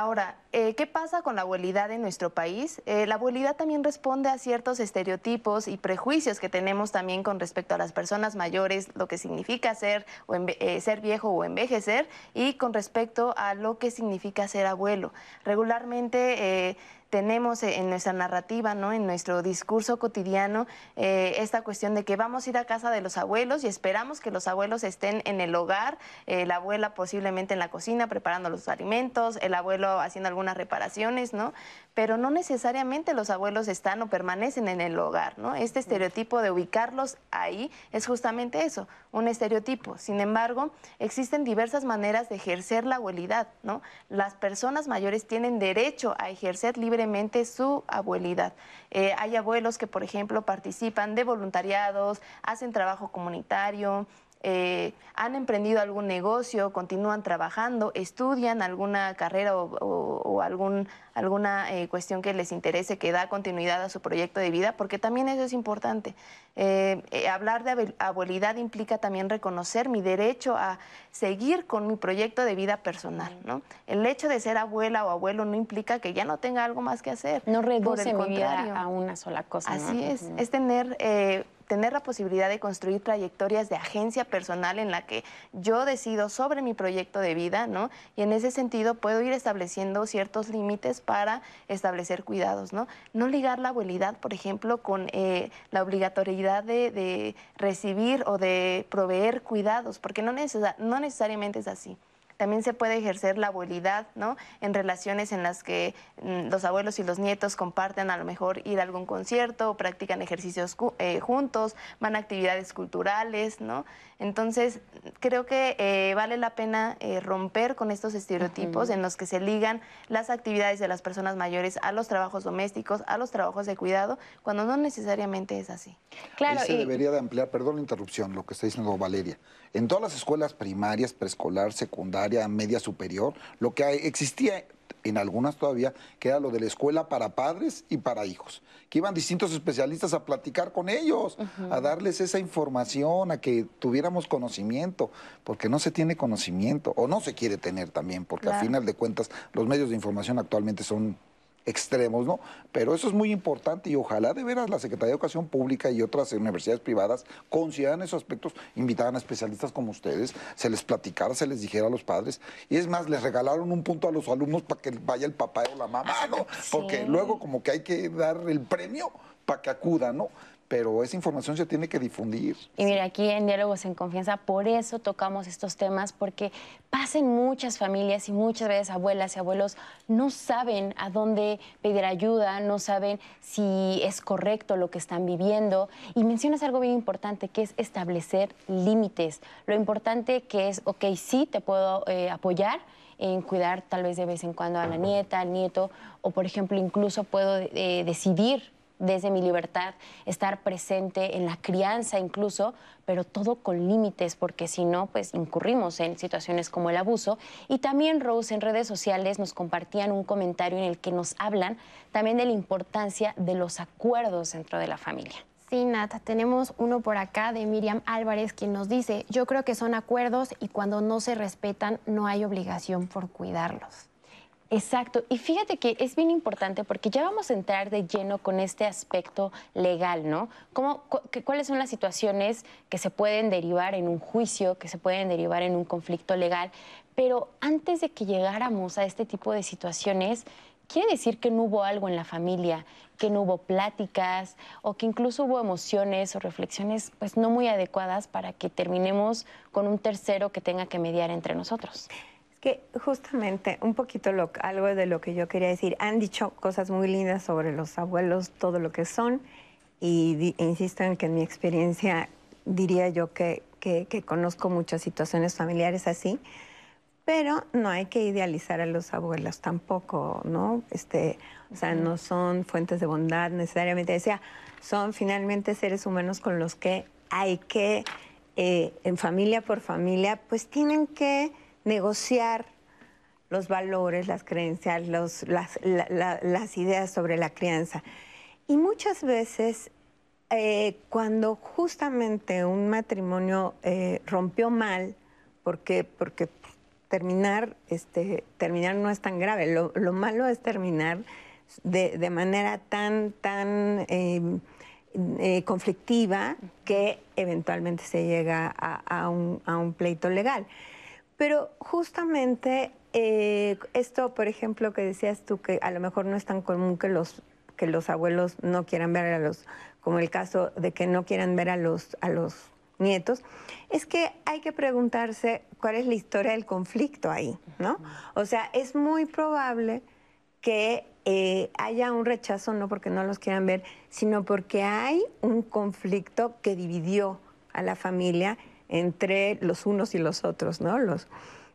Ahora, eh, ¿qué pasa con la abuelidad en nuestro país? Eh, la abuelidad también responde a ciertos estereotipos y prejuicios que tenemos también con respecto a las personas mayores, lo que significa ser, o eh, ser viejo o envejecer, y con respecto a lo que significa ser abuelo. Regularmente tenemos en nuestra narrativa, ¿no? en nuestro discurso cotidiano, eh, esta cuestión de que vamos a ir a casa de los abuelos y esperamos que los abuelos estén en el hogar, eh, la abuela posiblemente en la cocina preparando los alimentos, el abuelo haciendo algunas reparaciones, ¿no? Pero no necesariamente los abuelos están o permanecen en el hogar, ¿no? Este estereotipo de ubicarlos ahí es justamente eso, un estereotipo. Sin embargo, existen diversas maneras de ejercer la abuelidad, ¿no? Las personas mayores tienen derecho a ejercer libremente su abuelidad. Eh, hay abuelos que, por ejemplo, participan de voluntariados, hacen trabajo comunitario, eh, han emprendido algún negocio, continúan trabajando, estudian alguna carrera o, algún, alguna eh, cuestión que les interese, que da continuidad a su proyecto de vida, porque también eso es importante. Eh, hablar de abuelidad implica también reconocer mi derecho a seguir con mi proyecto de vida personal. ¿no? El hecho de ser abuela o abuelo no implica que ya no tenga algo más que hacer. No reduce mi vida a una sola cosa. Así es, es tener tener la posibilidad de construir trayectorias de agencia personal en la que yo decido sobre mi proyecto de vida, ¿no? Y en ese sentido puedo ir estableciendo ciertos límites para establecer cuidados, ¿no? No ligar la abuelidad, por ejemplo, con eh, la obligatoriedad de, recibir o de proveer cuidados, porque no, no necesariamente es así. También se puede ejercer la abuelidad, ¿no? En relaciones en las que mm, los abuelos y los nietos comparten a lo mejor ir a algún concierto, practican ejercicios eh, juntos, van a actividades culturales, ¿no? Entonces, creo que eh, vale la pena eh, romper con estos estereotipos en los que se ligan las actividades de las personas mayores a los trabajos domésticos, a los trabajos de cuidado, cuando no necesariamente es así. Claro, se debería de ampliar, perdón la interrupción, lo que está diciendo Valeria. En todas las escuelas primarias, preescolar, secundaria, media superior, lo que existía en algunas todavía, que era lo de la escuela para padres y para hijos, que iban distintos especialistas a platicar con ellos, a darles esa información, a que tuviéramos conocimiento, porque no se tiene conocimiento, o no se quiere tener también, porque a final de cuentas los medios de información actualmente son extremos, ¿no? Pero eso es muy importante y ojalá de veras la Secretaría de Educación Pública y otras universidades privadas consideran esos aspectos, invitaran a especialistas como ustedes, se les platicara, se les dijera a los padres. Y es más, les regalaron un punto a los alumnos para que vaya el papá o la mamá, ¿no? Porque luego como que hay que dar el premio para que acudan, ¿no? Pero esa información se tiene que difundir. Y mira, aquí en Diálogos en Confianza, por eso tocamos estos temas, porque pasen muchas familias y muchas veces abuelas y abuelos no saben a dónde pedir ayuda, no saben si es correcto lo que están viviendo. Y mencionas algo bien importante, que es establecer límites. Lo importante que es, ok, sí, te puedo eh, apoyar, en cuidar tal vez de vez en cuando a la nieta, al nieto, o por ejemplo incluso puedo eh, decidir desde mi libertad, estar presente en la crianza incluso, pero todo con límites, porque si no, pues incurrimos en situaciones como el abuso. Y también Rose en redes sociales nos compartían un comentario en el que nos hablan también de la importancia de los acuerdos dentro de la familia. Sí, Nata, tenemos uno por acá de Miriam Álvarez quien nos dice, yo creo que son acuerdos y cuando no se respetan no hay obligación por cuidarlos. Exacto, y fíjate que es bien importante porque ya vamos a entrar de lleno con este aspecto legal, ¿no? ¿Cómo, ¿Cuáles son las situaciones que se pueden derivar en un juicio, que se pueden derivar en un conflicto legal? Pero antes de que llegáramos a este tipo de situaciones, quiere decir que no hubo algo en la familia, que no hubo pláticas o que incluso hubo emociones o reflexiones pues no muy adecuadas para que terminemos con un tercero que tenga que mediar entre nosotros que justamente un poquito lo, algo de lo que yo quería decir, han dicho cosas muy lindas sobre los abuelos, todo lo que son, y insisto en que en mi experiencia diría yo que, que, conozco muchas situaciones familiares así, pero no hay que idealizar a los abuelos tampoco, ¿no? Este, o sea, no son fuentes de bondad necesariamente, decía, son finalmente seres humanos con los que hay que, eh, en familia por familia, pues tienen que negociar los valores, las creencias, las, ideas sobre la crianza. Y muchas veces, eh, cuando justamente un matrimonio eh, rompió mal, porque, porque terminar, este, terminar no es tan grave, lo, malo es terminar de, manera tan, tan eh, conflictiva que eventualmente se llega a un pleito legal. Pero justamente eh, esto, por ejemplo, que decías tú, que a lo mejor no es tan común que los, que los abuelos no quieran ver a los, como el caso de que no quieran ver a los, a los nietos, es que hay que preguntarse cuál es la historia del conflicto ahí, ¿no? O sea, es muy probable que eh, haya un rechazo no porque no los quieran ver, sino porque hay un conflicto que dividió a la familia entre los unos y los otros, ¿no? Los,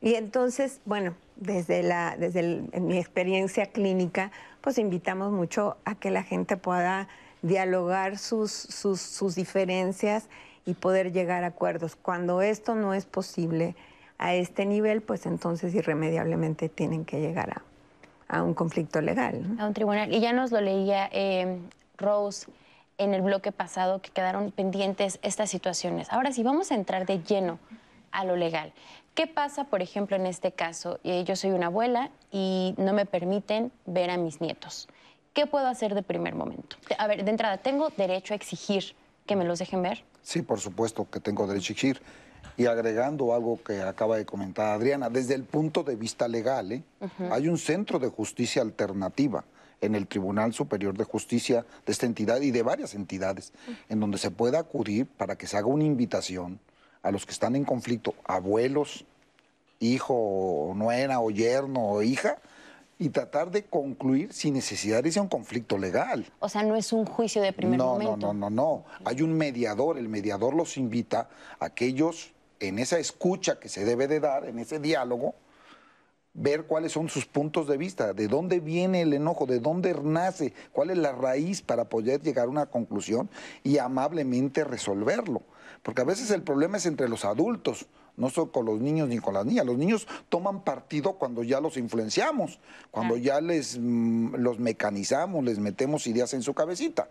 y entonces, bueno, desde, la, desde mi experiencia clínica, pues invitamos mucho a que la gente pueda dialogar sus, sus, diferencias y poder llegar a acuerdos. Cuando esto no es posible a este nivel, pues entonces irremediablemente tienen que llegar a, a un conflicto legal. A un tribunal. Y ya nos lo leía eh, Rose en el bloque pasado que quedaron pendientes estas situaciones. Ahora sí, vamos a entrar de lleno a lo legal. ¿Qué pasa, por ejemplo, en este caso? Eh, yo soy una abuela y no me permiten ver a mis nietos. ¿Qué puedo hacer de primer momento? A ver, de entrada, ¿tengo derecho a exigir que me los dejen ver? Sí, por supuesto que tengo derecho a exigir. Y agregando algo que acaba de comentar Adriana, desde el punto de vista legal, ¿eh? hay un centro de justicia alternativa en el Tribunal Superior de Justicia de esta entidad y de varias entidades, en donde se pueda acudir para que se haga una invitación a los que están en conflicto, abuelos, hijo, nuera o yerno o hija, y tratar de concluir sin necesidad de irse a un conflicto legal. O sea, no es un juicio de primer momento. No, no, no, no. Hay un mediador. El mediador los invita a que ellos, en esa escucha que se debe de dar, en ese diálogo, ver cuáles son sus puntos de vista, de dónde viene el enojo, de dónde nace, cuál es la raíz para poder llegar a una conclusión y amablemente resolverlo. Porque a veces el problema es entre los adultos, no solo con los niños ni con las niñas. Los niños toman partido cuando ya los influenciamos, cuando ya les mm, los mecanizamos, les metemos ideas en su cabecita.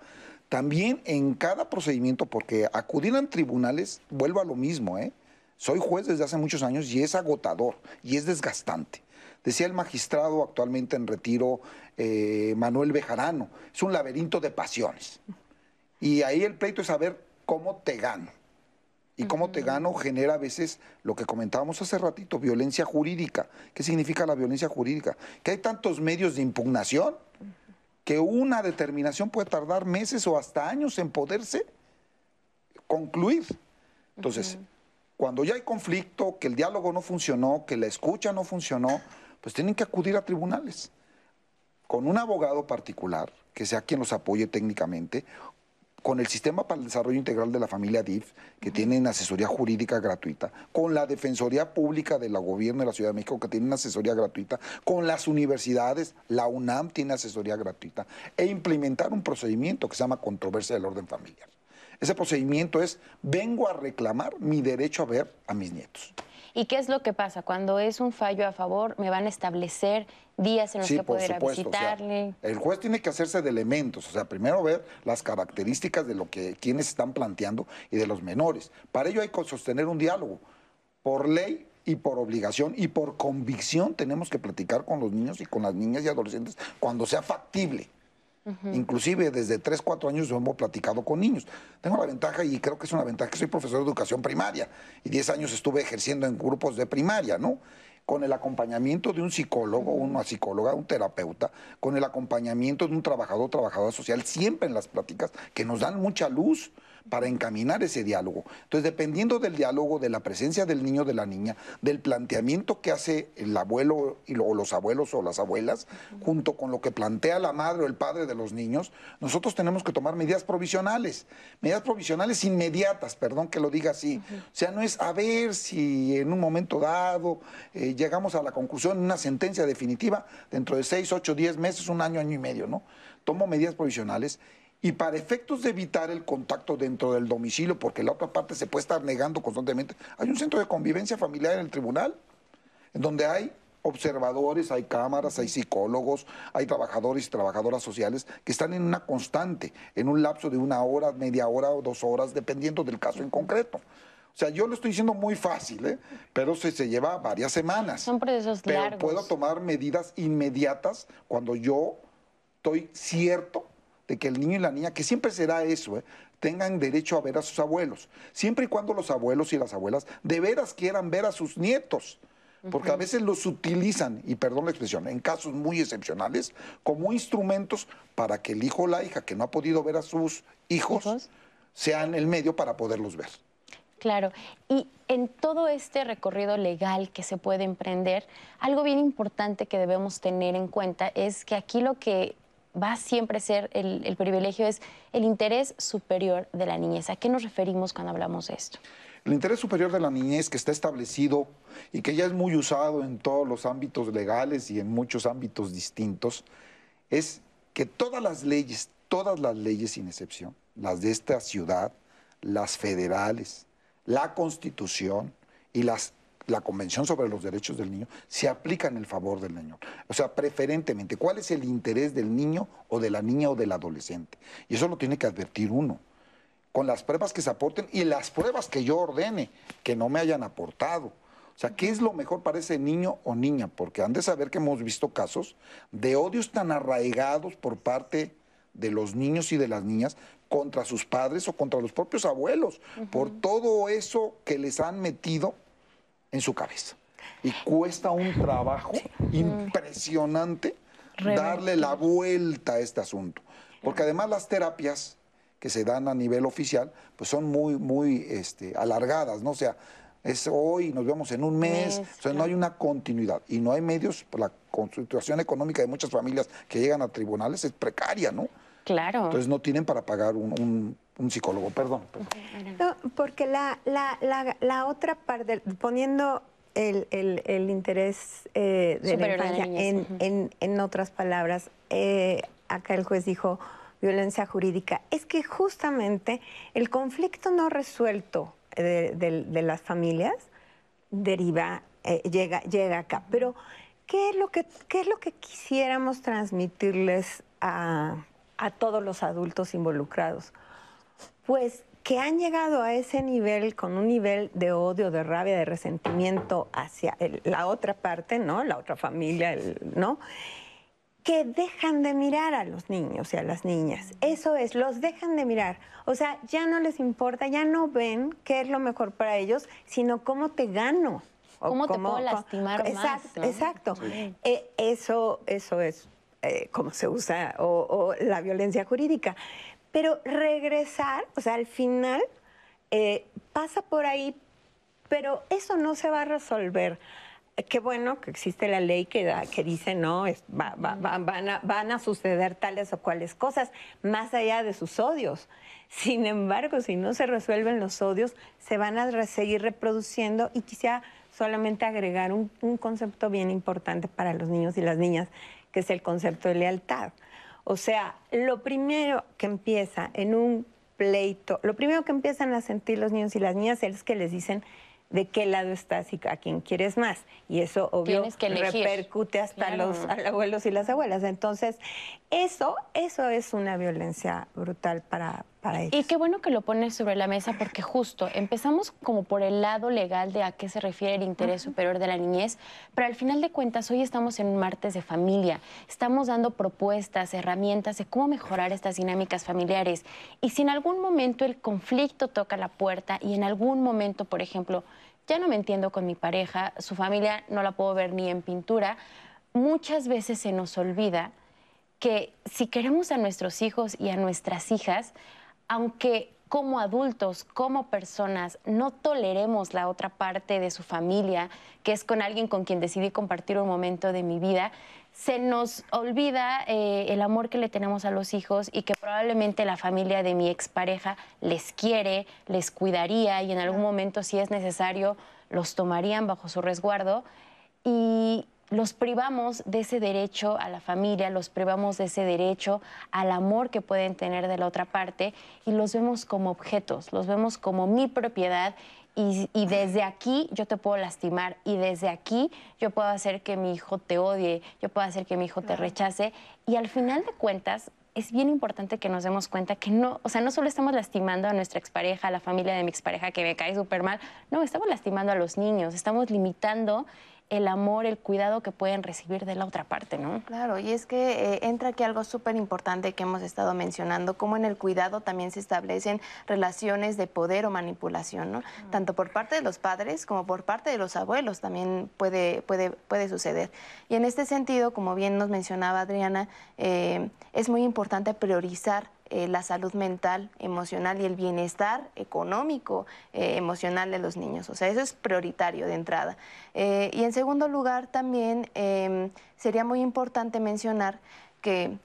También en cada procedimiento, porque acudir a tribunales, vuelvo a lo mismo, ¿eh? Soy juez desde hace muchos años y es agotador y es desgastante. Decía el magistrado actualmente en retiro, eh, Manuel Bejarano, es un laberinto de pasiones. Y ahí el pleito es saber cómo te gano. Y cómo te gano genera a veces lo que comentábamos hace ratito, violencia jurídica. ¿Qué significa la violencia jurídica? Que hay tantos medios de impugnación que una determinación puede tardar meses o hasta años en poderse concluir. Entonces, cuando ya hay conflicto, que el diálogo no funcionó, que la escucha no funcionó, pues tienen que acudir a tribunales con un abogado particular, que sea quien los apoye técnicamente, con el Sistema para el Desarrollo Integral de la Familia DIF, que tienen asesoría jurídica gratuita, con la Defensoría Pública de la Gobierno de la Ciudad de México, que tiene asesoría gratuita, con las universidades, la UNAM tiene asesoría gratuita, e implementar un procedimiento que se llama controversia del orden familiar. Ese procedimiento es, vengo a reclamar mi derecho a ver a mis nietos. ¿Y qué es lo que pasa? Cuando es un fallo a favor, me van a establecer días en los que poder visitarle. el juez tiene que hacerse de elementos, o sea, primero ver las características de lo que quienes están planteando y de los menores. Para ello hay que sostener un diálogo. Por ley, y por obligación y por convicción tenemos que platicar con los niños y con las niñas y adolescentes cuando sea factible. Inclusive desde 3, 4 años yo hemos platicado con niños. Tengo la ventaja y creo que es una ventaja que soy profesor de educación primaria y 10 años estuve ejerciendo en grupos de primaria, ¿no? Con el acompañamiento de un psicólogo, una psicóloga, un terapeuta, con el acompañamiento de un trabajador, trabajadora social, siempre en las pláticas que nos dan mucha luz para encaminar ese diálogo. Entonces, dependiendo del diálogo, de la presencia del niño o de la niña, del planteamiento que hace el abuelo y o los abuelos o las abuelas, junto con lo que plantea la madre o el padre de los niños, nosotros tenemos que tomar medidas provisionales, medidas provisionales inmediatas, perdón que lo diga así. O sea, no es a ver si en un momento dado eh, llegamos a la conclusión, una sentencia definitiva, dentro de seis, ocho, diez meses, un año, año y medio, ¿no? Tomo medidas provisionales y para efectos de evitar el contacto dentro del domicilio, porque la otra parte se puede estar negando constantemente, hay un centro de convivencia familiar en el tribunal, en donde hay observadores, hay cámaras, hay psicólogos, hay trabajadores y trabajadoras sociales que están en una constante, en un lapso de una hora, media hora o dos horas, dependiendo del caso en concreto. O sea, yo lo estoy diciendo muy fácil, ¿eh? pero se, se lleva varias semanas. Son procesos pero largos. puedo tomar medidas inmediatas cuando yo estoy cierto de que el niño y la niña, que siempre será eso, ¿eh? tengan derecho a ver a sus abuelos, siempre y cuando los abuelos y las abuelas de veras quieran ver a sus nietos. Porque a veces los utilizan, y perdón la expresión, en casos muy excepcionales, como instrumentos para que el hijo o la hija que no ha podido ver a sus hijos, ¿Hijos? sean el medio para poderlos ver. Claro, y en todo este recorrido legal que se puede emprender, algo bien importante que debemos tener en cuenta es que aquí lo que va a siempre ser el, privilegio es el interés superior de la niñez. ¿A qué nos referimos cuando hablamos de esto? El interés superior de la niñez que está establecido y que ya es muy usado en todos los ámbitos legales y en muchos ámbitos distintos, es que todas las leyes, todas las leyes sin excepción, las de esta ciudad, las federales, la Constitución y las, la Convención sobre los Derechos del Niño, se aplican en favor del niño. O sea, preferentemente, ¿cuál es el interés del niño o de la niña o del adolescente? Y eso lo tiene que advertir uno con las pruebas que se aporten y las pruebas que yo ordene, que no me hayan aportado. O sea, ¿qué es lo mejor para ese niño o niña? Porque han de saber que hemos visto casos de odios tan arraigados por parte de los niños y de las niñas contra sus padres o contra los propios abuelos, por todo eso que les han metido en su cabeza. Y cuesta un trabajo impresionante darle la vuelta a este asunto. Porque además las terapias que se dan a nivel oficial, pues son muy, muy este, alargadas, ¿no? O sea, es hoy, nos vemos en un mes, Mes, o sea, no hay una continuidad. Y no hay medios, por la situación económica de muchas familias que llegan a tribunales es precaria, ¿no? Claro. Entonces no tienen para pagar un, un- un psicólogo, perdón. perdón. No, porque la, la, la, la otra parte, poniendo el, el- el interés eh, de Superior la infancia en, en- en otras palabras, eh, acá el juez dijo violencia jurídica, es que justamente el conflicto no resuelto de, de- de las familias deriva, eh, llega, llega acá. Pero, ¿qué es lo que, qué es lo que quisiéramos transmitirles a, a todos los adultos involucrados? Pues que han llegado a ese nivel con un nivel de odio, de rabia, de resentimiento hacia el- la otra parte, ¿no? La otra familia, el- ¿no? Que dejan de mirar a los niños y a las niñas. Eso es, los dejan de mirar. O sea, ya no les importa, ya no ven qué es lo mejor para ellos, sino cómo te gano. o ¿Cómo te puedo lastimar más, no? exacto. Eh, eso, eso es eh, cómo se usa o, o la violencia jurídica. Pero regresar, o sea, al final eh, pasa por ahí, pero eso no se va a resolver. Eh, Qué bueno que existe la ley que, da- que dice, no, va- va- va- van, a, van a suceder tales o cuales cosas, más allá de sus odios. Sin embargo, si no se resuelven los odios, se van a seguir reproduciendo y quisiera solamente agregar un concepto bien importante para los niños y las niñas, que es el concepto de lealtad. O sea, lo primero que empieza en un pleito, lo primero que empiezan a sentir los niños y las niñas es que les dicen de qué lado estás y a quién quieres más. Y eso, obvio, que repercute hasta Claro. los abuelos y las abuelas. Entonces, eso, eso es una violencia brutal para, para ellos. Y qué bueno que lo pones sobre la mesa porque justo empezamos como por el lado legal de a qué se refiere el interés superior de la niñez, pero al final de cuentas hoy estamos en un martes de familia, estamos dando propuestas, herramientas de cómo mejorar estas dinámicas familiares. Y si en algún momento el conflicto toca la puerta y en algún momento, por ejemplo, ya no me entiendo con mi pareja, su familia no la puedo ver ni en pintura, muchas veces se nos olvida que si queremos a nuestros hijos y a nuestras hijas, aunque como adultos, como personas, no toleremos la otra parte de su familia, que es con alguien con quien decidí compartir un momento de mi vida, se nos olvida eh, el amor que le tenemos a los hijos y que probablemente la familia de mi expareja les quiere, les cuidaría y en algún momento, si es necesario, los tomarían bajo su resguardo. Y, los privamos de ese derecho a la familia, los privamos de ese derecho al amor que pueden tener de la otra parte y los vemos como objetos, los vemos como mi propiedad y, desde aquí yo te puedo lastimar y desde aquí yo puedo hacer que mi hijo te odie, yo puedo hacer que mi hijo te rechace. Y al final de cuentas es bien importante que nos demos cuenta que no, o sea, no solo estamos lastimando a nuestra expareja, a la familia de mi expareja que me cae súper mal, no, estamos lastimando a los niños, estamos limitando el amor, el cuidado que pueden recibir de la otra parte, ¿no? Claro, y es que eh, entra aquí algo súper importante que hemos estado mencionando, como en el cuidado también se establecen relaciones de poder o manipulación, ¿no? Tanto por parte de los padres como por parte de los abuelos también puede, puede, puede suceder. Y en este sentido, como bien nos mencionaba Adriana, eh, es muy importante priorizar eh, la salud mental, emocional y el bienestar económico, eh, emocional de los niños. O sea, eso es prioritario de entrada. Eh, y en segundo lugar, también em, sería muy importante mencionar que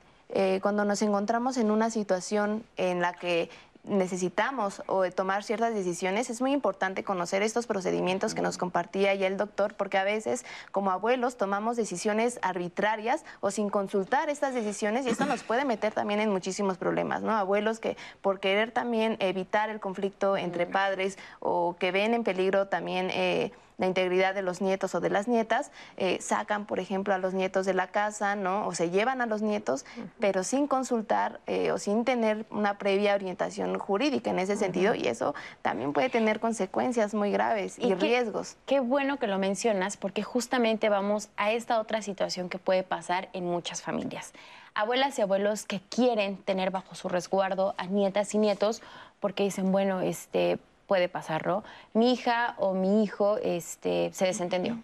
cuando nos encontramos en una situación en la que necesitamos o tomar ciertas decisiones, es muy importante conocer estos procedimientos que nos compartía ya el doctor, porque a veces como abuelos tomamos decisiones arbitrarias o sin consultar estas decisiones y esto nos puede meter también en muchísimos problemas, ¿no? Abuelos que por querer también evitar el conflicto entre padres o que ven en peligro también... Eh, la integridad de los nietos o de las nietas, eh, sacan, por ejemplo, a los nietos de la casa, ¿no? O se llevan a los nietos, pero sin consultar eh, o sin tener una previa orientación jurídica en ese sentido, y eso también puede tener consecuencias muy graves y, riesgos. Qué bueno que lo mencionas, porque justamente vamos a esta otra situación que puede pasar en muchas familias abuelas y abuelos que quieren tener bajo su resguardo a nietas y nietos porque dicen, bueno, este, puede pasarlo. Mi hija o mi hijo este, se desentendió.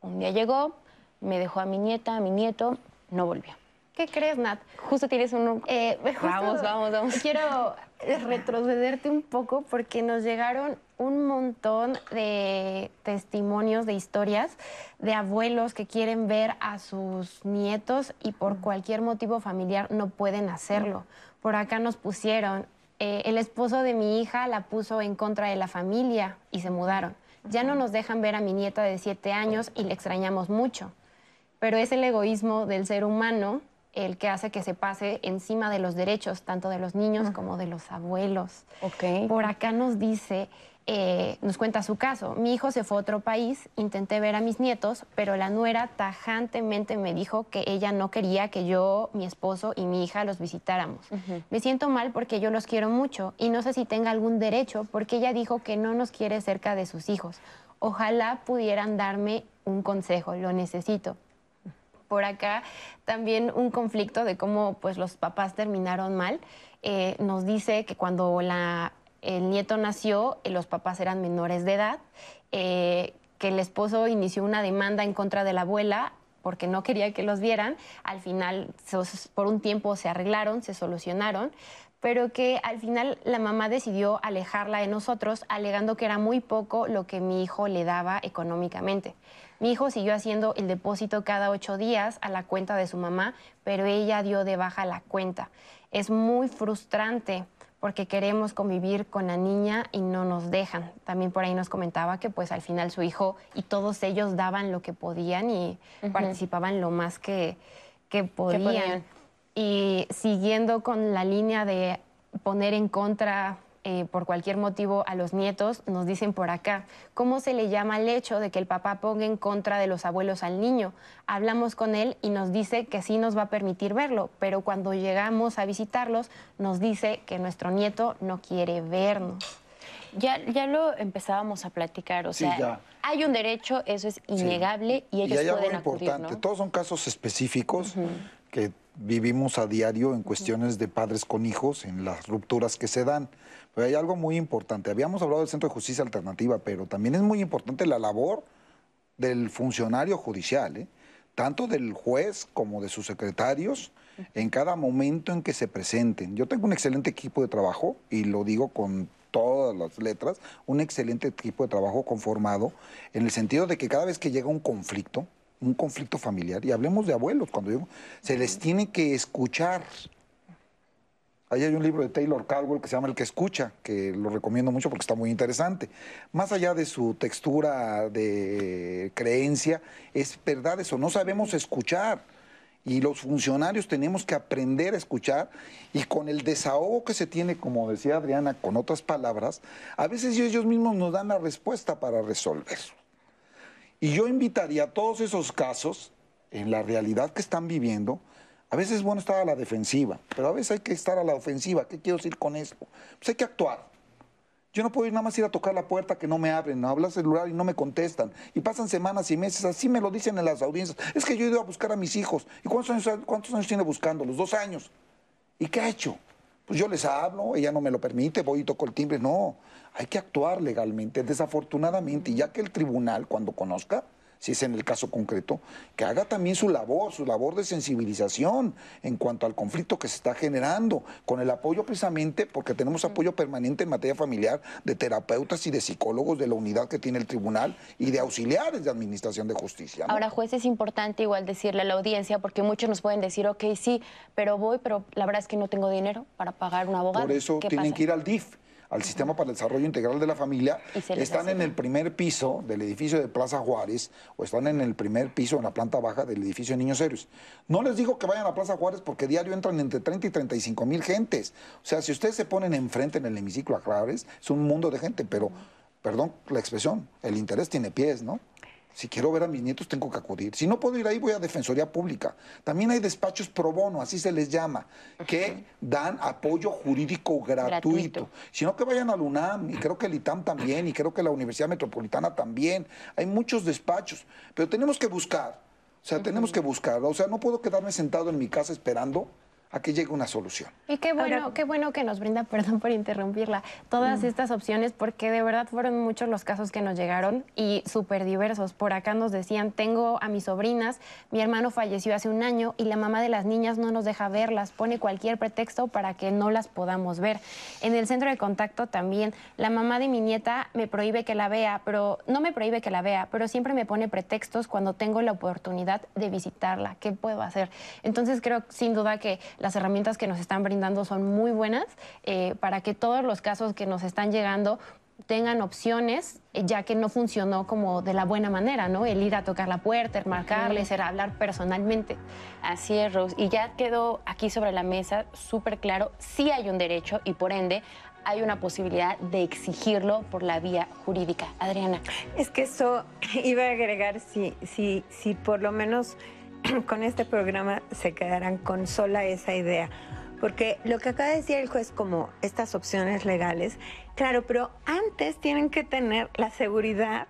Un día llegó, me dejó a mi nieta, a mi nieto, no volvió. ¿Qué crees, Nat? Justo tienes un... Eh, vamos, vamos, vamos. Quiero retrocederte un poco porque nos llegaron un montón de testimonios, de historias de abuelos que quieren ver a sus nietos y por cualquier motivo familiar no pueden hacerlo. Por acá nos pusieron, eh, el esposo de mi hija la puso en contra de la familia y se mudaron. Ya no nos dejan ver a mi nieta de siete años y le extrañamos mucho. Pero es el egoísmo del ser humano el que hace que se pase encima de los derechos, tanto de los niños como de los abuelos. Por acá nos dice eh, nos cuenta su caso. Mi hijo se fue a otro país, intenté ver a mis nietos, pero la nuera tajantemente me dijo que ella no quería que yo, mi esposo y mi hija los visitáramos. Me siento mal porque yo los quiero mucho y no sé si tenga algún derecho porque ella dijo que no nos quiere cerca de sus hijos. Ojalá pudieran darme un consejo, lo necesito por acá también un conflicto de cómo pues los papás terminaron mal. Eh, nos dice que cuando la el nieto nació, eh, los papás eran menores de edad, eh, que el esposo inició una demanda en contra de la abuela porque no quería que los vieran. Al final, por un tiempo se arreglaron, se solucionaron, pero que al final la mamá decidió alejarla de nosotros, alegando que era muy poco lo que mi hijo le daba económicamente. Mi hijo siguió haciendo el depósito cada ocho días a la cuenta de su mamá, pero ella dio de baja la cuenta. Es muy frustrante porque queremos convivir con la niña y no nos dejan. También por ahí nos comentaba que pues al final su hijo y todos ellos daban lo que podían y participaban lo más que, que podían. Y siguiendo con la línea de poner en contra eh, por cualquier motivo a los nietos, nos dicen por acá, ¿cómo se le llama el hecho de que el papá ponga en contra de los abuelos al niño? Hablamos con él y nos dice que sí nos va a permitir verlo, pero cuando llegamos a visitarlos nos dice que nuestro nieto no quiere vernos. Ya, ya lo empezábamos a platicar, o sea, hay un derecho, eso es innegable y ellos y hay algo pueden importante, todos son casos específicos que vivimos a diario en cuestiones de padres con hijos, en las rupturas que se dan. Pero hay algo muy importante. Habíamos hablado del Centro de Justicia Alternativa, pero también es muy importante la labor del funcionario judicial, ¿eh? tanto del juez como de sus secretarios, en cada momento en que se presenten. Yo tengo un excelente equipo de trabajo, y lo digo con todas las letras, un excelente equipo de trabajo conformado, en el sentido de que cada vez que llega un conflicto, un conflicto familiar, y hablemos de abuelos, cuando digo, se les tiene que escuchar. Ahí hay un libro de Taylor Caldwell que se llama El que escucha, que lo recomiendo mucho porque está muy interesante. Más allá de su textura de creencia, es verdad eso, no sabemos escuchar. Y los funcionarios tenemos que aprender a escuchar y con el desahogo que se tiene, como decía Adriana, con otras palabras, a veces ellos mismos nos dan la respuesta para resolver. Y yo invitaría a todos esos casos, en la realidad que están viviendo, a veces es bueno estar a la defensiva, pero a veces hay que estar a la ofensiva. ¿Qué quiero decir con esto? Pues hay que actuar. Yo no puedo ir nada más ir a tocar la puerta que no me abren, hablar celular y no me contestan. Y pasan semanas y meses, así me lo dicen en las audiencias. Es que yo he ido a buscar a mis hijos. ¿Y cuántos años, cuántos años tiene buscando? Los dos años. ¿Y qué ha hecho? Pues yo les hablo, ella no me lo permite, voy y toco el timbre. No, hay que actuar legalmente, desafortunadamente. Y ya que el tribunal, cuando conozca, si es en el caso concreto, que haga también su labor, su labor de sensibilización en cuanto al conflicto que se está generando, con el apoyo precisamente, porque tenemos apoyo permanente en materia familiar de terapeutas y de psicólogos de la unidad que tiene el tribunal y de auxiliares de administración de justicia. ¿no? Ahora, juez, es importante igual decirle a la audiencia, porque muchos nos pueden decir, ok, sí, pero voy, pero la verdad es que no tengo dinero para pagar un abogado. Por eso ¿Qué tienen pasa? que ir al DIF, al Sistema para el Desarrollo Integral de la Familia. Están en el primer piso del edificio de Plaza Juárez o están en el primer piso, en la planta baja del edificio de Niños Héroes. No les digo que vayan a Plaza Juárez porque diario entran entre 30 y 35 mil gentes. O sea, si ustedes se ponen enfrente en el hemiciclo a Juárez, es un mundo de gente, pero, perdón la expresión, el interés tiene pies, ¿no? Si quiero ver a mis nietos, tengo que acudir. Si no puedo ir ahí, voy a Defensoría Pública. También hay despachos pro bono, así se les llama, que dan apoyo jurídico gratuito. Gratuito. Sino que vayan al UNAM, y creo que el ITAM también, y creo que la Universidad Metropolitana también. Hay muchos despachos, pero tenemos que buscar. O sea, tenemos que buscar. O sea, no puedo quedarme sentado en mi casa esperando a que llegue una solución. Y qué bueno, qué bueno que nos brinda, perdón por interrumpirla, todas estas opciones, porque de verdad fueron muchos los casos que nos llegaron y súper diversos. Por acá nos decían, tengo a mis sobrinas, mi hermano falleció hace un año y la mamá de las niñas no nos deja verlas, pone cualquier pretexto para que no las podamos ver. En el centro de contacto también, la mamá de mi nieta me prohíbe que la vea, pero no me prohíbe que la vea, pero siempre me pone pretextos cuando tengo la oportunidad de visitarla. ¿Qué puedo hacer? Entonces creo sin duda que las herramientas que nos están brindando son muy buenas eh, para que todos los casos que nos están llegando tengan opciones, eh, ya que no funcionó como de la buena manera, ¿no? El ir a tocar la puerta, el marcarles, el hablar personalmente. Así es, Rose. Y ya quedó aquí sobre la mesa súper claro, sí hay un derecho y por ende hay una posibilidad de exigirlo por la vía jurídica. Adriana. Es que eso iba a agregar si, si, si por lo menos con este programa se quedaran con sola esa idea. Porque lo que acaba de decir el juez como estas opciones legales, claro, pero antes tienen que tener la seguridad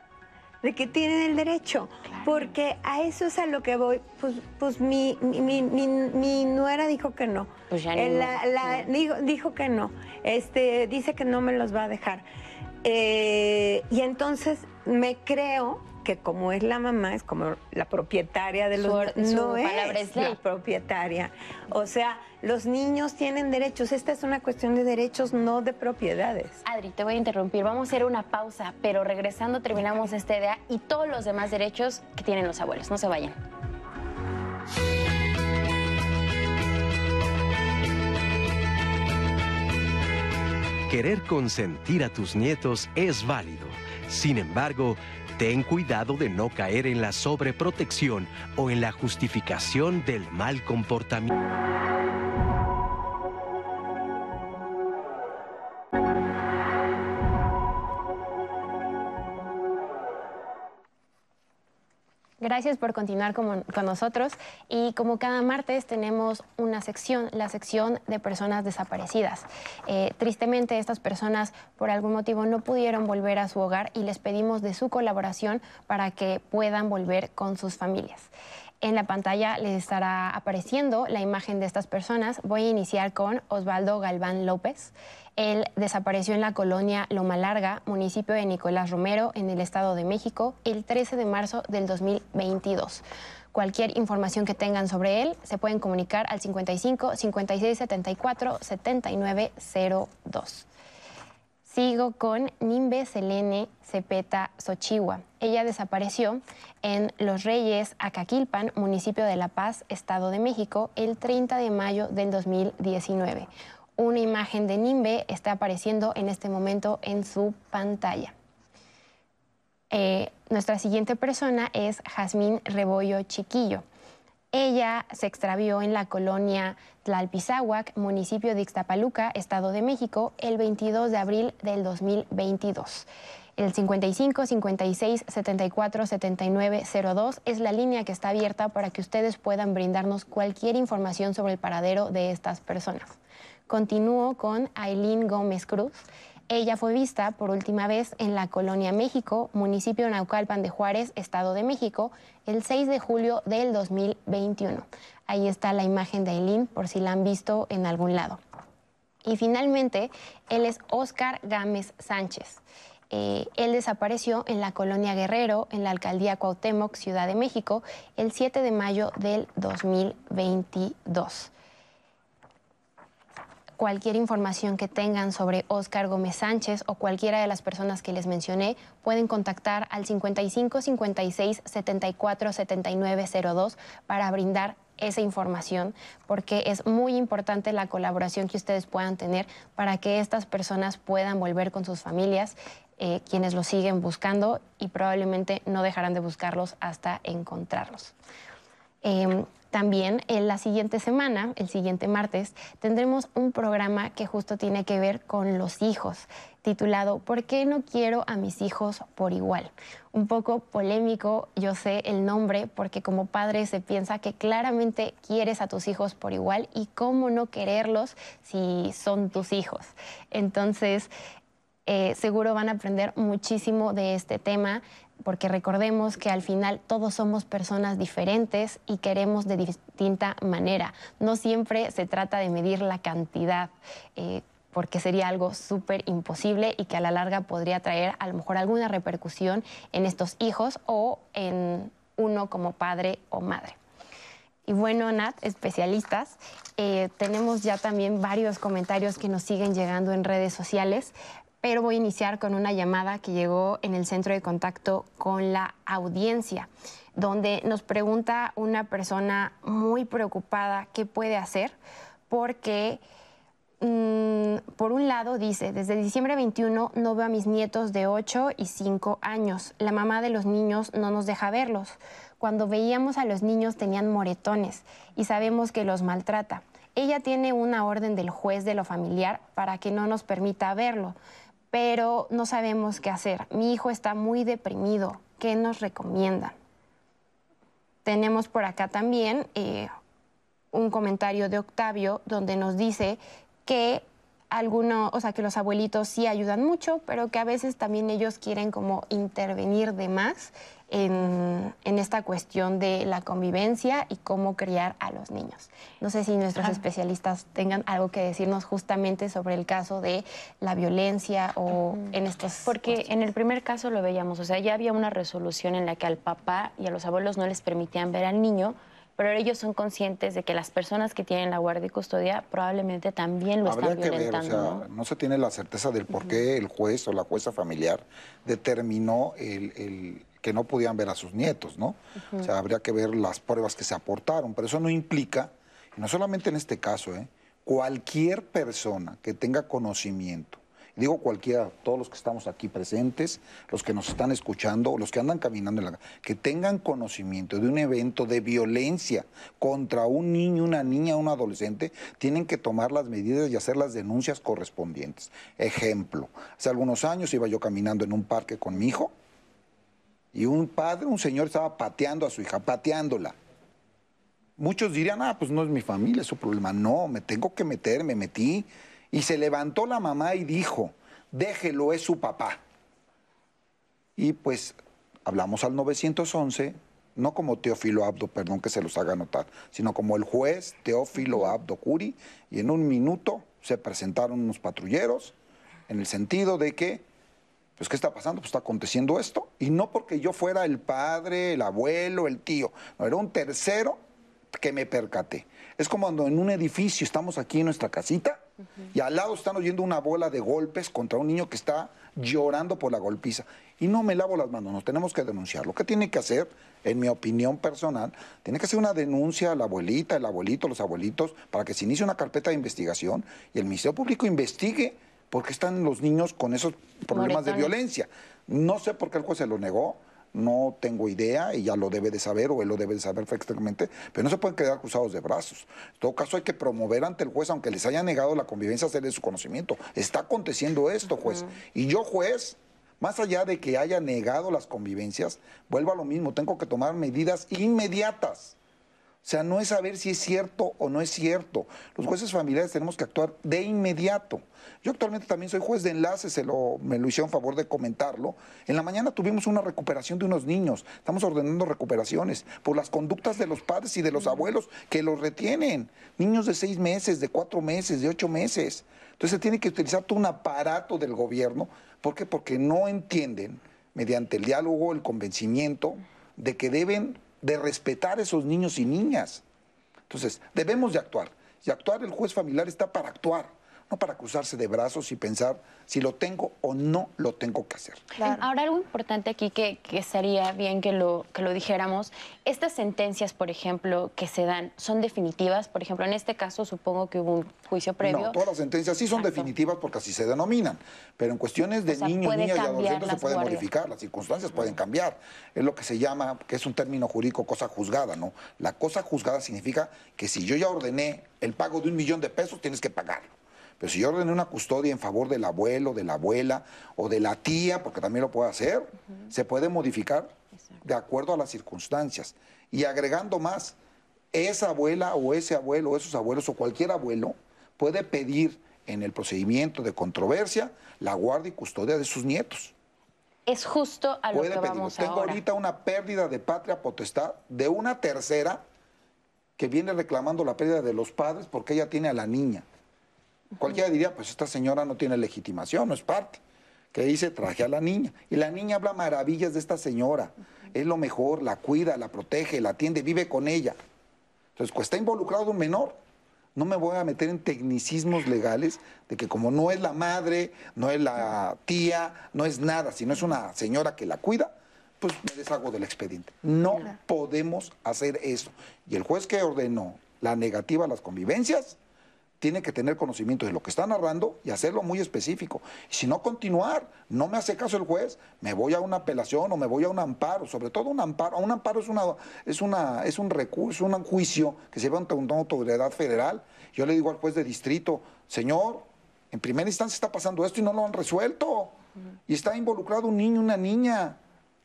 de que tienen el derecho, porque a eso es a lo que voy. Pues, pues mi, mi, mi, nuera dijo que no. Pues ya Eh, la- dijo que no. Este, dice que no me los va a dejar. Eh, y entonces me creo que como es la mamá, es como la propietaria de los Su no palabra es es la propietaria. O sea, los niños tienen derechos. Esta es una cuestión de derechos, no de propiedades. Adri, te voy a interrumpir. Vamos a hacer una pausa, pero regresando terminamos esta idea y todos los demás derechos que tienen los abuelos. No se vayan. Querer consentir a tus nietos es válido. Sin embargo, ten cuidado de no caer en la sobreprotección o en la justificación del mal comportamiento. Gracias por continuar con, nosotros y como cada martes tenemos una sección, la sección de personas desaparecidas. Eh, tristemente estas personas por algún motivo no pudieron volver a su hogar y les pedimos de su colaboración para que puedan volver con sus familias. En la pantalla les estará apareciendo la imagen de estas personas. Voy a iniciar con Osvaldo Galván López. Él desapareció en la colonia Loma Larga, municipio de Nicolás Romero, en el Estado de México, el 13 de marzo del 2022. Cualquier información que tengan sobre él se pueden comunicar al 55 56 74 79 02. Sigo con Nimbe Selene Cepeta Xochihua. Ella desapareció en Los Reyes, Acaquilpan, municipio de La Paz, Estado de México, el 30 de mayo del 2019. Una imagen de Nimbe está apareciendo en este momento en su pantalla. Eh, nuestra siguiente persona es Jazmín Rebollo Chiquillo. Ella se extravió en la colonia Tlalpizahuac, municipio de Ixtapaluca, Estado de México, el 22 de abril del 2022. El 55 56 74 79 02 es la línea que está abierta para que ustedes puedan brindarnos cualquier información sobre el paradero de estas personas. Continúo con Aileen Gómez Cruz. Ella fue vista por última vez en la Colonia México, municipio Naucalpan de Juárez, Estado de México, el 6 de julio del 2021. Ahí está la imagen de Eileen, por si la han visto en algún lado. Y finalmente, él es Oscar Gámez Sánchez. Eh, él desapareció en la colonia Guerrero, en la alcaldía Cuauhtémoc, Ciudad de México, el 7 de mayo del 2022 cualquier información que tengan sobre Oscar Gómez Sánchez o cualquiera de las personas que les mencioné, pueden contactar al 55 56 74 79 02 para brindar esa información, porque es muy importante la colaboración que ustedes puedan tener para que estas personas puedan volver con sus familias, eh, quienes los siguen buscando y probablemente no dejarán de buscarlos hasta encontrarlos. Em, también en la siguiente semana, el siguiente martes, tendremos un programa que justo tiene que ver con los hijos, titulado ¿Por qué no quiero a mis hijos por igual? Un poco polémico, yo sé el nombre, porque como padre se piensa que claramente quieres a tus hijos por igual y cómo no quererlos si son tus hijos. Entonces, eh, seguro van a aprender muchísimo de este tema porque recordemos que al final todos somos personas diferentes y queremos de distinta manera. No siempre se trata de medir la cantidad. Eh, porque sería algo súper imposible y que a la larga podría traer a lo mejor alguna repercusión en estos hijos o en uno como padre o madre. Y bueno, Nat, especialistas, eh, tenemos ya también varios comentarios que nos siguen llegando en redes sociales pero voy a iniciar con una llamada que llegó en el centro de contacto con la audiencia, donde nos pregunta una persona muy preocupada qué puede hacer, porque mm, por un lado dice, desde diciembre 21 no veo a mis nietos de 8 y 5 años, la mamá de los niños no nos deja verlos. Cuando veíamos a los niños tenían moretones y sabemos que los maltrata. Ella tiene una orden del juez de lo familiar para que no nos permita verlo pero no sabemos qué hacer. Mi hijo está muy deprimido. ¿Qué nos recomiendan? Tenemos por acá también eh, un comentario de Octavio donde nos dice que algunos, o sea, que los abuelitos sí ayudan mucho, pero que a veces también ellos quieren como intervenir de más en, esta cuestión de la convivencia y cómo criar a los niños. No sé si nuestros especialistas tengan algo que decirnos justamente sobre el caso de la violencia o en estos... Porque en el primer caso lo veíamos, o sea, ya había una resolución en la que al papá y a los abuelos no les permitían ver al niño, pero ellos son conscientes de que las personas que tienen la guardia y custodia probablemente también lo están violentando. ¿no? se tiene la certeza del por qué el juez o la jueza familiar determinó el, que no podían ver a sus nietos, ¿no? O sea, habría que ver las pruebas que se aportaron, pero eso no implica, y no solamente en este caso, ¿eh? cualquier persona que tenga conocimiento digo cualquiera, todos los que estamos aquí presentes, los que nos están escuchando, los que andan caminando en la que tengan conocimiento de un evento de violencia contra un niño, una niña, un adolescente, tienen que tomar las medidas y hacer las denuncias correspondientes. Ejemplo, hace algunos años iba yo caminando en un parque con mi hijo Y un padre, un señor estaba pateando a su hija, pateándola. Muchos dirían, ah, pues no es mi familia, es su problema. No, me tengo que meter, me metí. Y se levantó la mamá y dijo, déjelo, es su papá. Y pues hablamos al 911, no como Teófilo Abdo, perdón que se los haga notar, sino como el juez Teófilo Abdo Curi, y en un minuto se presentaron unos patrulleros en el sentido de que, pues, ¿qué está pasando? Pues está aconteciendo esto, y no porque yo fuera el padre, el abuelo, el tío, no, era un tercero que me percaté. Es como cuando en un edificio estamos aquí en nuestra casita y al lado están oyendo una bola de golpes contra un niño que está llorando por la golpiza. Y no me lavo las manos, nos tenemos que denunciar. Lo que tiene que hacer, en mi opinión personal, tiene que hacer una denuncia a la abuelita, el abuelito, los abuelitos, para que se inicie una carpeta de investigación y el Ministerio Público investigue por qué están los niños con esos problemas de violencia. No sé por qué el juez se lo negó, no tengo idea, ella lo debe de saber o él lo debe de saber perfectamente, pero no se pueden quedar cruzados de brazos. En todo caso hay que promover ante el juez, aunque les haya negado la convivencia, hacerle su conocimiento. Está aconteciendo esto, juez. Y yo, juez, más allá de que haya negado las convivencias, vuelvo a lo mismo, tengo que tomar medidas inmediatas. O sea, no es saber si es cierto o no es cierto. Los jueces familiares tenemos que actuar de inmediato. Yo actualmente también soy juez de enlace, se lo, me lo hicieron favor de comentarlo. En la mañana tuvimos una recuperación de unos niños. Estamos ordenando recuperaciones por las conductas de los padres y de los abuelos que los retienen. Niños de seis meses, de cuatro meses, de ocho meses. Entonces se tiene que utilizar todo un aparato del gobierno. ¿Por qué? Porque no entienden, mediante el diálogo, el convencimiento, de que deben de respetar a esos niños y niñas. Entonces, debemos de actuar. Y actuar, el juez familiar está para actuar no para cruzarse de brazos y pensar si lo tengo o no lo tengo que hacer. Ahora, algo importante aquí que, que, sería bien que lo, que lo dijéramos, estas sentencias, por ejemplo, que se dan, ¿son definitivas? Por ejemplo, en este caso supongo que hubo un juicio previo. No, todas las sentencias sí son definitivas porque así se denominan, pero en cuestiones de niños, niñas y adolescentes se puede modificar, las circunstancias pueden cambiar. Es lo que se llama, que es un término jurídico, cosa juzgada, ¿no? La cosa juzgada significa que si yo ya ordené el pago de un millón de pesos, tienes que pagarlo. Pero si yo ordené una custodia en favor del abuelo, de la abuela o de la tía, porque también lo puede hacer, se puede modificar de acuerdo a las circunstancias. Y agregando más, esa abuela o ese abuelo, o esos abuelos o cualquier abuelo puede pedir en el procedimiento de controversia la guardia y custodia de sus nietos. Es justo a lo que vamos Tengo ahorita una pérdida de patria potestad de una tercera que viene reclamando la pérdida de los padres porque ella tiene a la niña. Cualquiera diría, pues esta señora no tiene legitimación, no es parte. Que dice, traje a la niña. Y la niña habla maravillas de esta señora. Es lo mejor, la cuida, la protege, la atiende, vive con ella. Entonces, pues está involucrado un menor. No me voy a meter en tecnicismos legales de que como no es la madre, no es la tía, no es nada, sino es una señora que la cuida, pues me deshago del expediente. No podemos hacer eso. Y el juez que ordenó la negativa a las convivencias, tiene que tener conocimiento de lo que está narrando y hacerlo muy específico. Y si no, continuar. No me hace caso el juez, me voy a una apelación o me voy a un amparo, sobre todo un amparo. Un amparo es, una, es, una, es un recurso, un juicio que se lleva ante una autoridad federal. Yo le digo al juez de distrito, señor, en primera instancia está pasando esto y no lo han resuelto. Y está involucrado un niño, una niña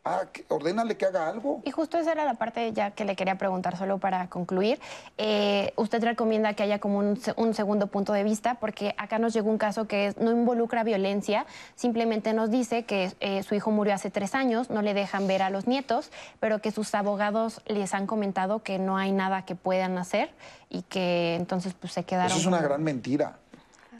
ah, ordénale que haga algo. Y justo esa era la parte ya que le quería preguntar solo para concluir. Eh, usted recomienda que haya como un, segundo punto de vista, porque acá nos llegó un caso que no involucra violencia, simplemente nos dice que eh, su hijo murió hace tres años, no le dejan ver a los nietos, pero que sus abogados les han comentado que no hay nada que puedan hacer y que entonces pues se quedaron... Eso es una gran mentira.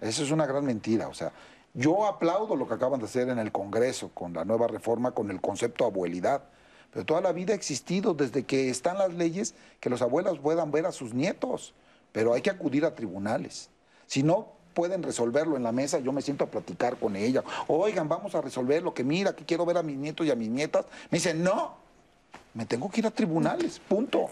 Eso es una gran mentira. O sea, yo aplaudo lo que acaban de hacer en el Congreso con la nueva reforma, con el concepto abuelidad. Pero toda la vida ha existido desde que están las leyes que los abuelos puedan ver a sus nietos. Pero hay que acudir a tribunales. Si no pueden resolverlo en la mesa, yo me siento a platicar con ella. Oigan, vamos a resolver lo que mira, que quiero ver a mis nietos y a mis nietas. Me dicen, no, me tengo que ir a tribunales, punto.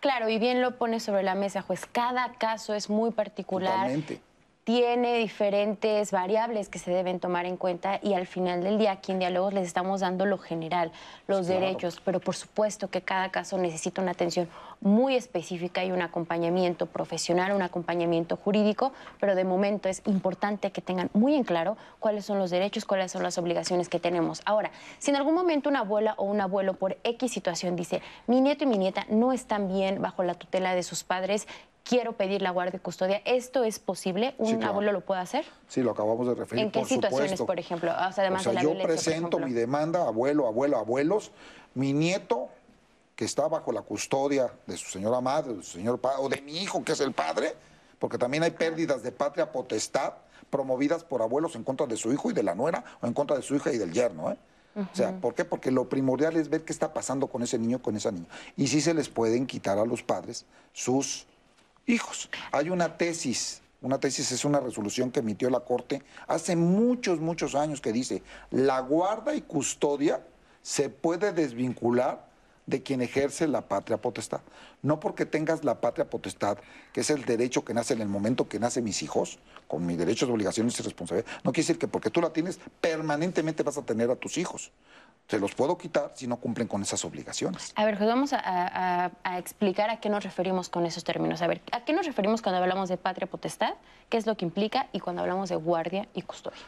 Claro, y bien lo pone sobre la mesa, juez. Cada caso es muy particular. Totalmente tiene diferentes variables que se deben tomar en cuenta y al final del día aquí en Diálogos les estamos dando lo general, los derechos, pero por supuesto que cada caso necesita una atención muy específica y un acompañamiento profesional, un acompañamiento jurídico, pero de momento es importante que tengan muy en claro cuáles son los derechos, cuáles son las obligaciones que tenemos. Ahora, si en algún momento una abuela o un abuelo por X situación dice, mi nieto y mi nieta no están bien bajo la tutela de sus padres, quiero pedir la guardia y custodia. ¿Esto es posible? ¿Un abuelo lo puede hacer? Sí, lo acabamos de referir. ¿En qué situaciones, por ejemplo? O sea, además o sea, yo presento mi demanda, abuelo, abuelo, abuelos. Mi nieto, que está bajo la custodia de su señora madre, de su señor padre, o de mi hijo, que es el padre, porque también hay pérdidas de patria potestad promovidas por abuelos en contra de su hijo y de la nuera, o en contra de su hija y del yerno, ¿eh? O sea, ¿por qué? Porque lo primordial es ver qué está pasando con ese niño, con esa niña. Y si se les pueden quitar a los padres sus hijos. Hay una tesis, una tesis es una resolución que emitió la Corte hace muchos, muchos años que dice, la guarda y custodia se puede desvincular de quien ejerce la patria potestad. No porque tengas la patria potestad, que es el derecho que nace en el momento que nacen mis hijos, con mis derechos, obligaciones y responsabilidades, no quiere decir que porque tú la tienes, permanentemente vas a tener a tus hijos. Se los puedo quitar si no cumplen con esas obligaciones. A ver, pues vamos a, explicar a qué nos referimos con esos términos. A ver, ¿a qué nos referimos cuando hablamos de patria potestad? ¿Qué es lo que implica? Y cuando hablamos de guardia y custodia.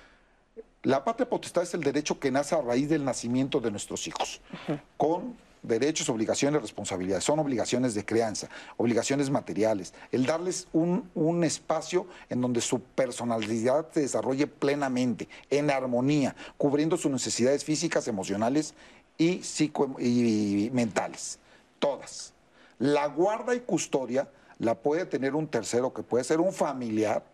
La patria potestad es el derecho que nace a raíz del nacimiento de nuestros hijos, con derechos, obligaciones, responsabilidades. Son obligaciones de crianza, obligaciones materiales. El darles un, un, espacio en donde su personalidad se desarrolle plenamente, en armonía, cubriendo sus necesidades físicas, emocionales y, psico y mentales. Todas. La guarda y custodia la puede tener un tercero que puede ser un familiar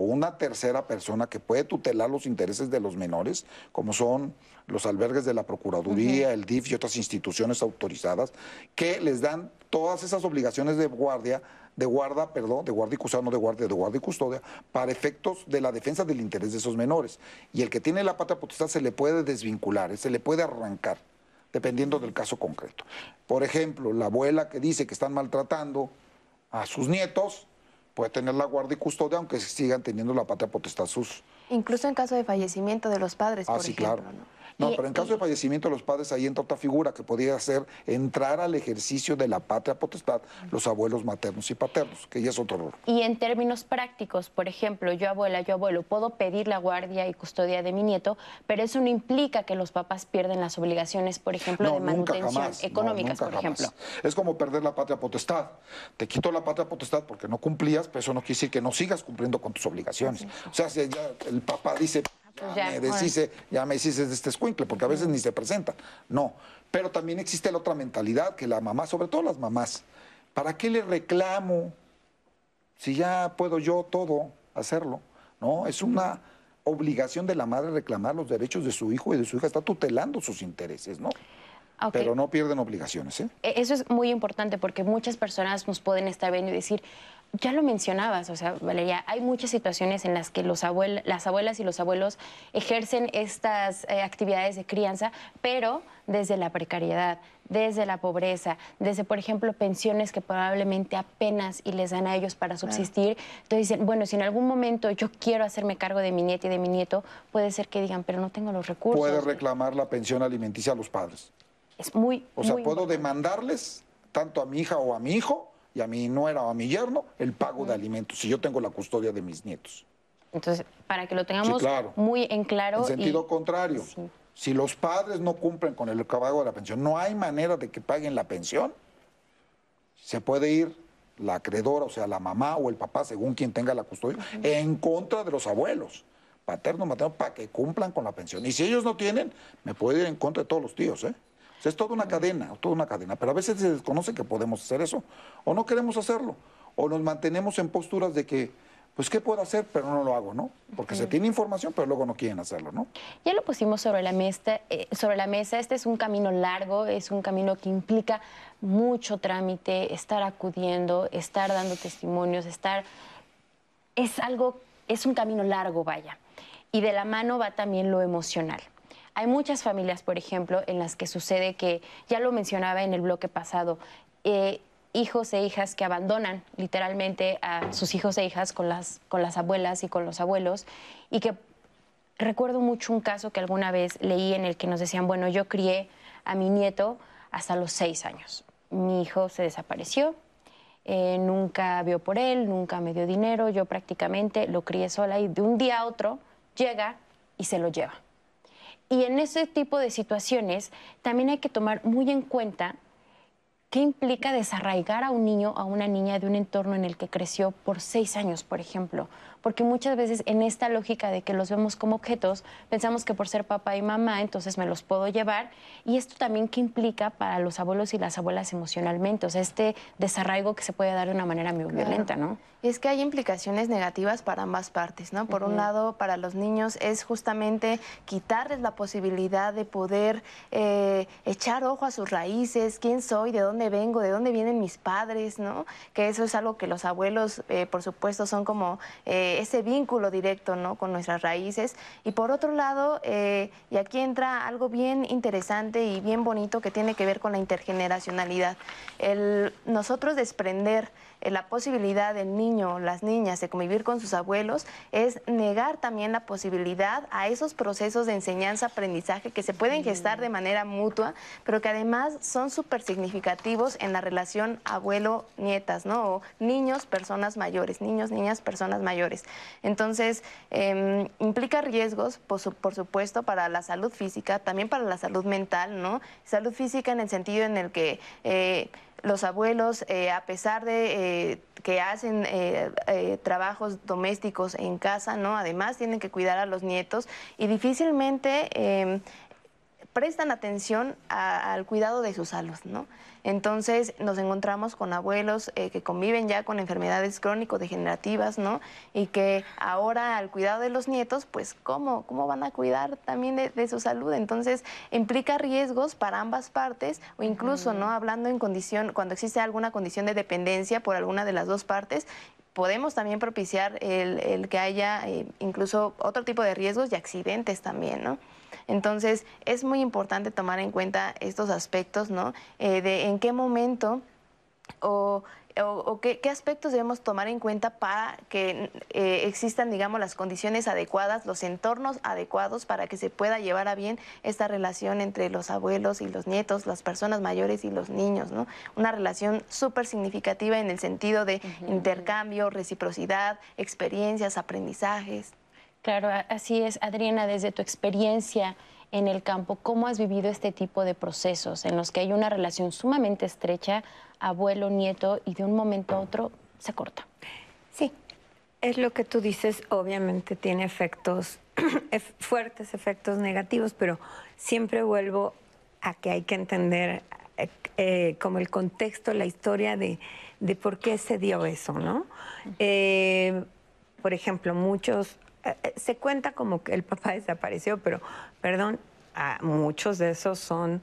o una tercera persona que puede tutelar los intereses de los menores, como son los albergues de la Procuraduría, el DIF y otras instituciones autorizadas, que les dan todas esas obligaciones de guardia, de guarda, perdón, de guardia y custodia, no de guardia, de guardia y custodia, para efectos de la defensa del interés de esos menores. Y el que tiene la pata potestad se le puede desvincular, se le puede arrancar, dependiendo del caso concreto. Por ejemplo, la abuela que dice que están maltratando a sus nietos, puede tener la guardia y custodia, aunque sigan teniendo la patria potestad sus... Incluso en caso de fallecimiento de los padres, ah, por sí, ejemplo. Claro. No, pero en caso de fallecimiento de los padres, ahí entra otra figura que podría ser entrar al ejercicio de la patria potestad los abuelos maternos y paternos, que ya es otro error. Y en términos prácticos, por ejemplo, yo abuela, yo abuelo, puedo pedir la guardia y custodia de mi nieto, pero eso no implica que los papás pierden las obligaciones, por ejemplo, de manutención económicas, por ejemplo. Es como perder la patria potestad. Te quito la patria potestad porque no cumplías, pero eso no quiere decir que no sigas cumpliendo con tus obligaciones. O sea, si ya el papá dice, ya, me deshice, ya me deshice de este escuincle, porque a veces ni se presentan. No. Pero también existe la otra mentalidad, que la mamá, sobre todo las mamás, ¿para qué le reclamo si ya puedo yo todo hacerlo? ¿No? Es una obligación de la madre reclamar los derechos de su hijo y de su hija, está tutelando sus intereses, ¿no? Pero no pierden obligaciones. ¿eh? E, eso es muy importante porque muchas personas nos pueden estar viendo y decir, ya lo mencionabas, o sea, Valeria, hay muchas situaciones en las que los las abuelas y los abuelos ejercen estas eh, actividades de crianza, pero desde la precariedad, desde la pobreza, desde, por ejemplo, pensiones que probablemente apenas y les dan a ellos para subsistir. Entonces dicen, bueno, si en algún momento yo quiero hacerme cargo de mi nieta y de mi nieto, puede ser que digan, pero no tengo los recursos. Puede reclamar la pensión alimenticia a los padres. Es muy... O sea, puedo demandarles tanto a mi hija o a mi hijo y a mi nuera o a mi yerno el pago de alimentos, si yo tengo la custodia de mis nietos. Entonces, para que lo tengamos muy en claro. En sentido contrario, si los padres no cumplen con el pago de la pensión, no hay manera de que paguen la pensión, se puede ir la acreedora, o sea, la mamá o el papá, según quien tenga la custodia, en contra de los abuelos, paterno, materno, para que cumplan con la pensión. Y si ellos no tienen, me puede ir en contra de todos los tíos, ¿eh? Es toda una cadena, toda una cadena. Pero a veces se desconoce que podemos hacer eso, o no queremos hacerlo, o nos mantenemos en posturas de que, pues, ¿qué puedo hacer? Pero no lo hago, ¿no? Porque se tiene información, pero luego no quieren hacerlo, ¿no? Ya lo pusimos sobre la, mesa, eh, sobre la mesa. Este es un camino largo, es un camino que implica mucho trámite, estar acudiendo, estar dando testimonios, estar... Es algo, es un camino largo, vaya. Y de la mano va también lo emocional. Hay muchas familias, por ejemplo, en las que sucede que, ya lo mencionaba en el bloque pasado, eh, hijos e hijas que abandonan literalmente a sus hijos e hijas con las, con las abuelas y con los abuelos y que recuerdo mucho un caso que alguna vez leí en el que nos decían, bueno, yo crié a mi nieto hasta los seis años. Mi hijo se desapareció, eh, nunca vio por él, nunca me dio dinero, yo prácticamente lo crié sola y de un día a otro llega y se lo lleva. Y en ese tipo de situaciones también hay que tomar muy en cuenta qué implica desarraigar a un niño, a una niña de un entorno en el que creció por seis años, por ejemplo, porque muchas veces en esta lógica de que los vemos como objetos, pensamos que por ser papá y mamá, entonces me los puedo llevar. Y esto también qué implica para los abuelos y las abuelas emocionalmente, o sea, este desarraigo que se puede dar de una manera muy violenta, ¿no? Y es que hay implicaciones negativas para ambas partes, ¿no? Por un lado, para los niños es justamente quitarles la posibilidad de poder eh, echar ojo a sus raíces, quién soy, de dónde vengo, de dónde vienen mis padres, ¿no? Que eso es algo que los abuelos, eh, por supuesto, son como eh, ese vínculo directo, ¿no? Con nuestras raíces. Y por otro lado, y aquí entra algo bien interesante y bien bonito que tiene que ver con la intergeneracionalidad. Nosotros desprender eh, la posibilidad del niño las niñas de convivir con sus abuelos es negar también la posibilidad a esos procesos de enseñanza-aprendizaje que se pueden gestar de manera mutua, pero que además son súper significativos en la relación abuelo-nietas, ¿no? Niños, personas mayores, niños, niñas, personas mayores. Entonces, em, implica riesgos, por, supuesto, para la salud física, también para la salud mental, ¿no? Salud física en el sentido en el que... Eh, los abuelos, eh, a pesar de eh, que hacen trabajos domésticos en casa, ¿no? Además tienen que cuidar a los nietos y difícilmente em, prestan atención al cuidado de su salud, ¿no? Entonces nos encontramos con abuelos eh, que conviven ya con enfermedades crónico-degenerativas, ¿no? Y que ahora al cuidado de los nietos, pues ¿cómo, cómo van a cuidar también de, su salud? Entonces implica riesgos para ambas partes o incluso, ¿no? Hablando en condición, cuando existe alguna condición de dependencia por alguna de las dos partes, podemos también propiciar el, que haya eh, incluso otro tipo de riesgos y accidentes también, ¿no? Entonces, es muy importante tomar en cuenta estos aspectos, ¿no? Eh, de en qué momento o, qué, aspectos debemos tomar en cuenta para que eh, existan, digamos, las condiciones adecuadas, los entornos adecuados para que se pueda llevar a bien esta relación entre los abuelos y los nietos, las personas mayores y los niños, ¿no? Una relación súper significativa en el sentido de intercambio, reciprocidad, experiencias, aprendizajes. Claro, así es. Adriana, desde tu experiencia en el campo, ¿cómo has vivido este tipo de procesos en los que hay una relación sumamente estrecha, abuelo-nieto, y de un momento a otro se corta? Sí, es lo que tú dices, obviamente tiene efectos, fuertes efectos negativos, pero siempre vuelvo a que hay que entender eh, eh, como el contexto, la historia de, por qué se dio eso, ¿no? Eh, por ejemplo, muchos se cuenta como que el papá desapareció, pero, perdón, muchos de esos son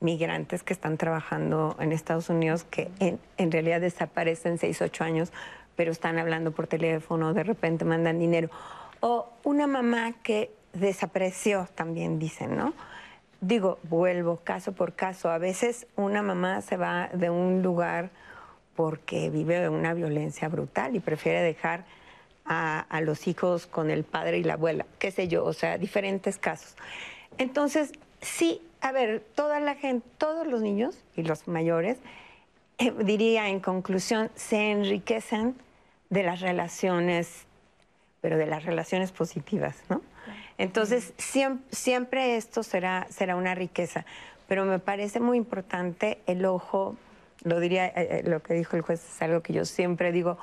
migrantes que están trabajando en Estados Unidos que en, realidad desaparecen seis, ocho años, pero están hablando por teléfono, de repente mandan dinero. O una mamá que desapareció, también dicen, ¿no? Digo, vuelvo caso por caso. A veces una mamá se va de un lugar porque vive una violencia brutal y prefiere dejar a, los hijos con el padre y la abuela, qué sé yo, o sea, diferentes casos. Entonces, sí, a ver, toda la gente, todos los niños y los mayores, eh, diría en conclusión, se enriquecen de las relaciones, pero de las relaciones positivas, ¿no? Entonces, siempre, siempre, esto será, será una riqueza, pero me parece muy importante el ojo, lo diría, eh, eh, lo que dijo el juez es algo que yo siempre digo,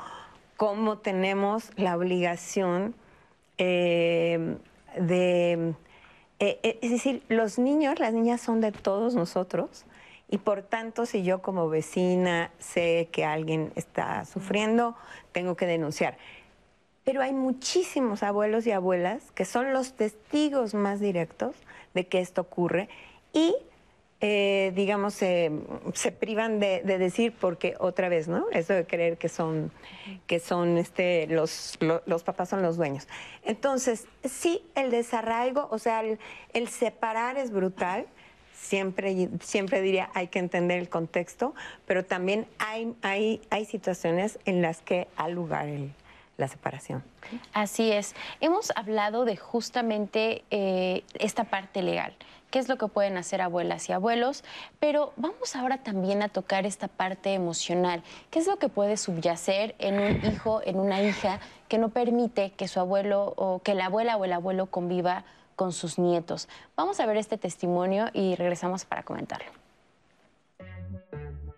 cómo tenemos la obligación eh, de... Eh, eh, es decir, los niños, las niñas son de todos nosotros y por tanto si yo como vecina sé que alguien está sufriendo, tengo que denunciar. Pero hay muchísimos abuelos y abuelas que son los testigos más directos de que esto ocurre y eh, digamos, se privan de, decir porque otra vez, ¿no? Eso de creer que son, que son este, los, los papás son los dueños. Entonces, sí, el desarraigo, o sea, el, separar es brutal. siempre, siempre diría hay que entender el contexto, pero también hay, hay, hay situaciones en las que ha lugar la separación. Así es. Hemos hablado de justamente eh, esta parte legal qué es lo que pueden hacer abuelas y abuelos, pero vamos ahora también a tocar esta parte emocional, qué es lo que puede subyacer en un hijo, en una hija, que no permite que su abuelo o que la abuela o el abuelo conviva con sus nietos. Vamos a ver este testimonio y regresamos para comentarlo.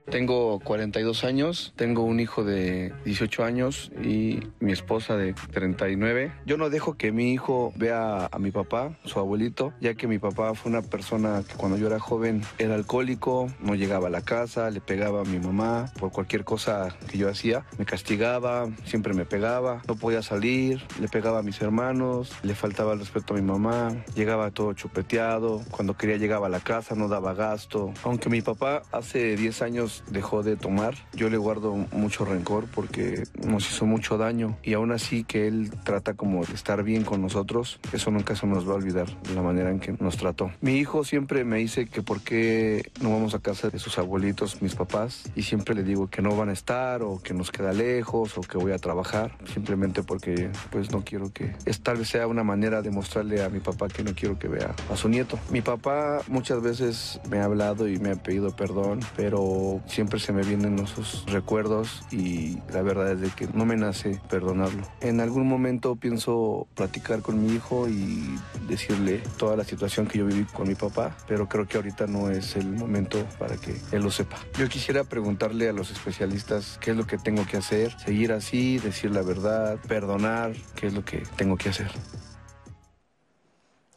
Tengo 42 años, tengo un hijo de 18 años y mi esposa de 39. Yo no dejo que mi hijo vea a mi papá, su abuelito, ya que mi papá fue una persona que cuando yo era joven era alcohólico, no llegaba a la casa, le pegaba a mi mamá por cualquier cosa que yo hacía, me castigaba, siempre me pegaba, no podía salir, le pegaba a mis hermanos, le faltaba el respeto a mi mamá, llegaba todo chupeteado, cuando quería llegaba a la casa, no daba gasto. Aunque mi papá hace 10 años dejó de tomar. Yo le guardo mucho rencor porque nos hizo mucho daño y aún así que él trata como de estar bien con nosotros, eso nunca se nos va a olvidar la manera en que nos trató. Mi hijo siempre me dice que por qué no vamos a casa de sus abuelitos, mis papás, y siempre le digo que no van a estar o que nos queda lejos o que voy a trabajar, simplemente porque pues no quiero que es, tal vez sea una manera de mostrarle a mi papá que no quiero que vea a su nieto. Mi papá muchas veces me ha hablado y me ha pedido perdón, pero siempre se me vienen esos recuerdos y la verdad es de que no me nace perdonarlo. En algún momento pienso platicar con mi hijo y decirle toda la situación que yo viví con mi papá, pero creo que ahorita no es el momento para que él lo sepa. Yo quisiera preguntarle a los especialistas qué es lo que tengo que hacer, seguir así, decir la verdad, perdonar, qué es lo que tengo que hacer.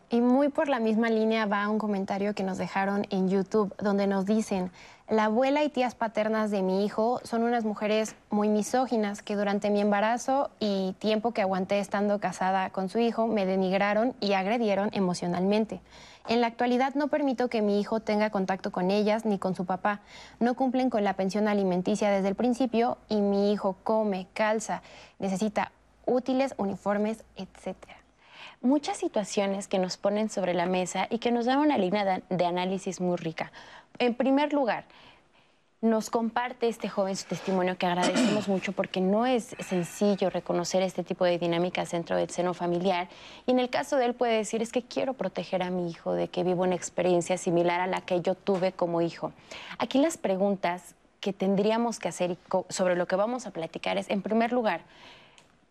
Y muy por la misma línea va un comentario que nos dejaron en YouTube, donde nos dicen, la abuela y tías paternas de mi hijo son unas mujeres muy misóginas que durante mi embarazo y tiempo que aguanté estando casada con su hijo me denigraron y agredieron emocionalmente. En la actualidad no permito que mi hijo tenga contacto con ellas ni con su papá. No cumplen con la pensión alimenticia desde el principio y mi hijo come, calza, necesita útiles, uniformes, etcétera muchas situaciones que nos ponen sobre la mesa y que nos dan una línea de, análisis muy rica. En primer lugar, nos comparte este joven su testimonio que agradecemos mucho porque no es sencillo reconocer este tipo de dinámicas dentro del seno familiar. Y en el caso de él puede decir, es que quiero proteger a mi hijo de que vivo una experiencia similar a la que yo tuve como hijo. Aquí las preguntas que tendríamos que hacer sobre lo que vamos a platicar es, en primer lugar,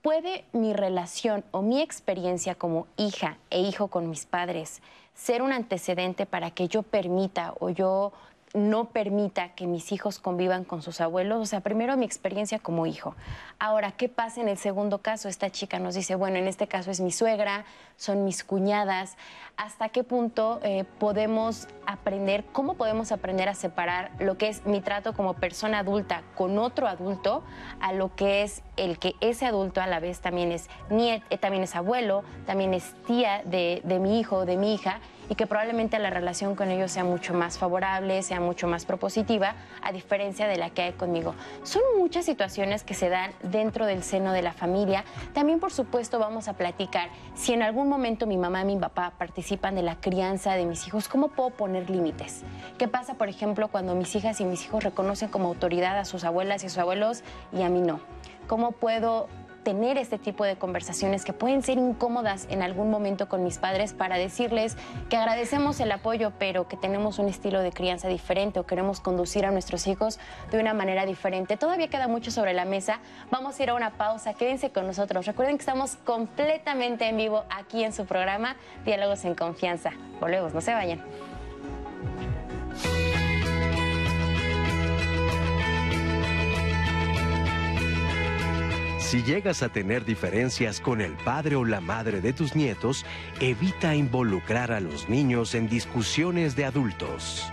¿Puede mi relación o mi experiencia como hija e hijo con mis padres ser un antecedente para que yo permita o yo no permita que mis hijos convivan con sus abuelos. O sea, primero mi experiencia como hijo. Ahora, ¿qué pasa en el segundo caso? Esta chica nos dice, bueno, en este caso es mi suegra, son mis cuñadas. ¿Hasta qué punto eh, podemos aprender, cómo podemos aprender a separar lo que es mi trato como persona adulta con otro adulto a lo que es el que ese adulto a la vez también es niet, eh, también es abuelo, también es tía de, de mi hijo o de mi hija? Y que probablemente la relación con ellos sea mucho más favorable, sea mucho más propositiva, a diferencia de la que hay conmigo. Son muchas situaciones que se dan dentro del seno de la familia. También, por supuesto, vamos a platicar si en algún momento mi mamá y mi papá participan de la crianza de mis hijos, ¿cómo puedo poner límites? ¿Qué pasa, por ejemplo, cuando mis hijas y mis hijos reconocen como autoridad a sus abuelas y sus abuelos y a mí no? ¿Cómo puedo tener este tipo de conversaciones que pueden ser incómodas en algún momento con mis padres para decirles que agradecemos el apoyo, pero que tenemos un estilo de crianza diferente o queremos conducir a nuestros hijos de una manera diferente. Todavía queda mucho sobre la mesa. Vamos a ir a una pausa. Quédense con nosotros. Recuerden que estamos completamente en vivo aquí en su programa Diálogos en Confianza. Volvemos, no se vayan. Si llegas a tener diferencias con el padre o la madre de tus nietos, evita involucrar a los niños en discusiones de adultos.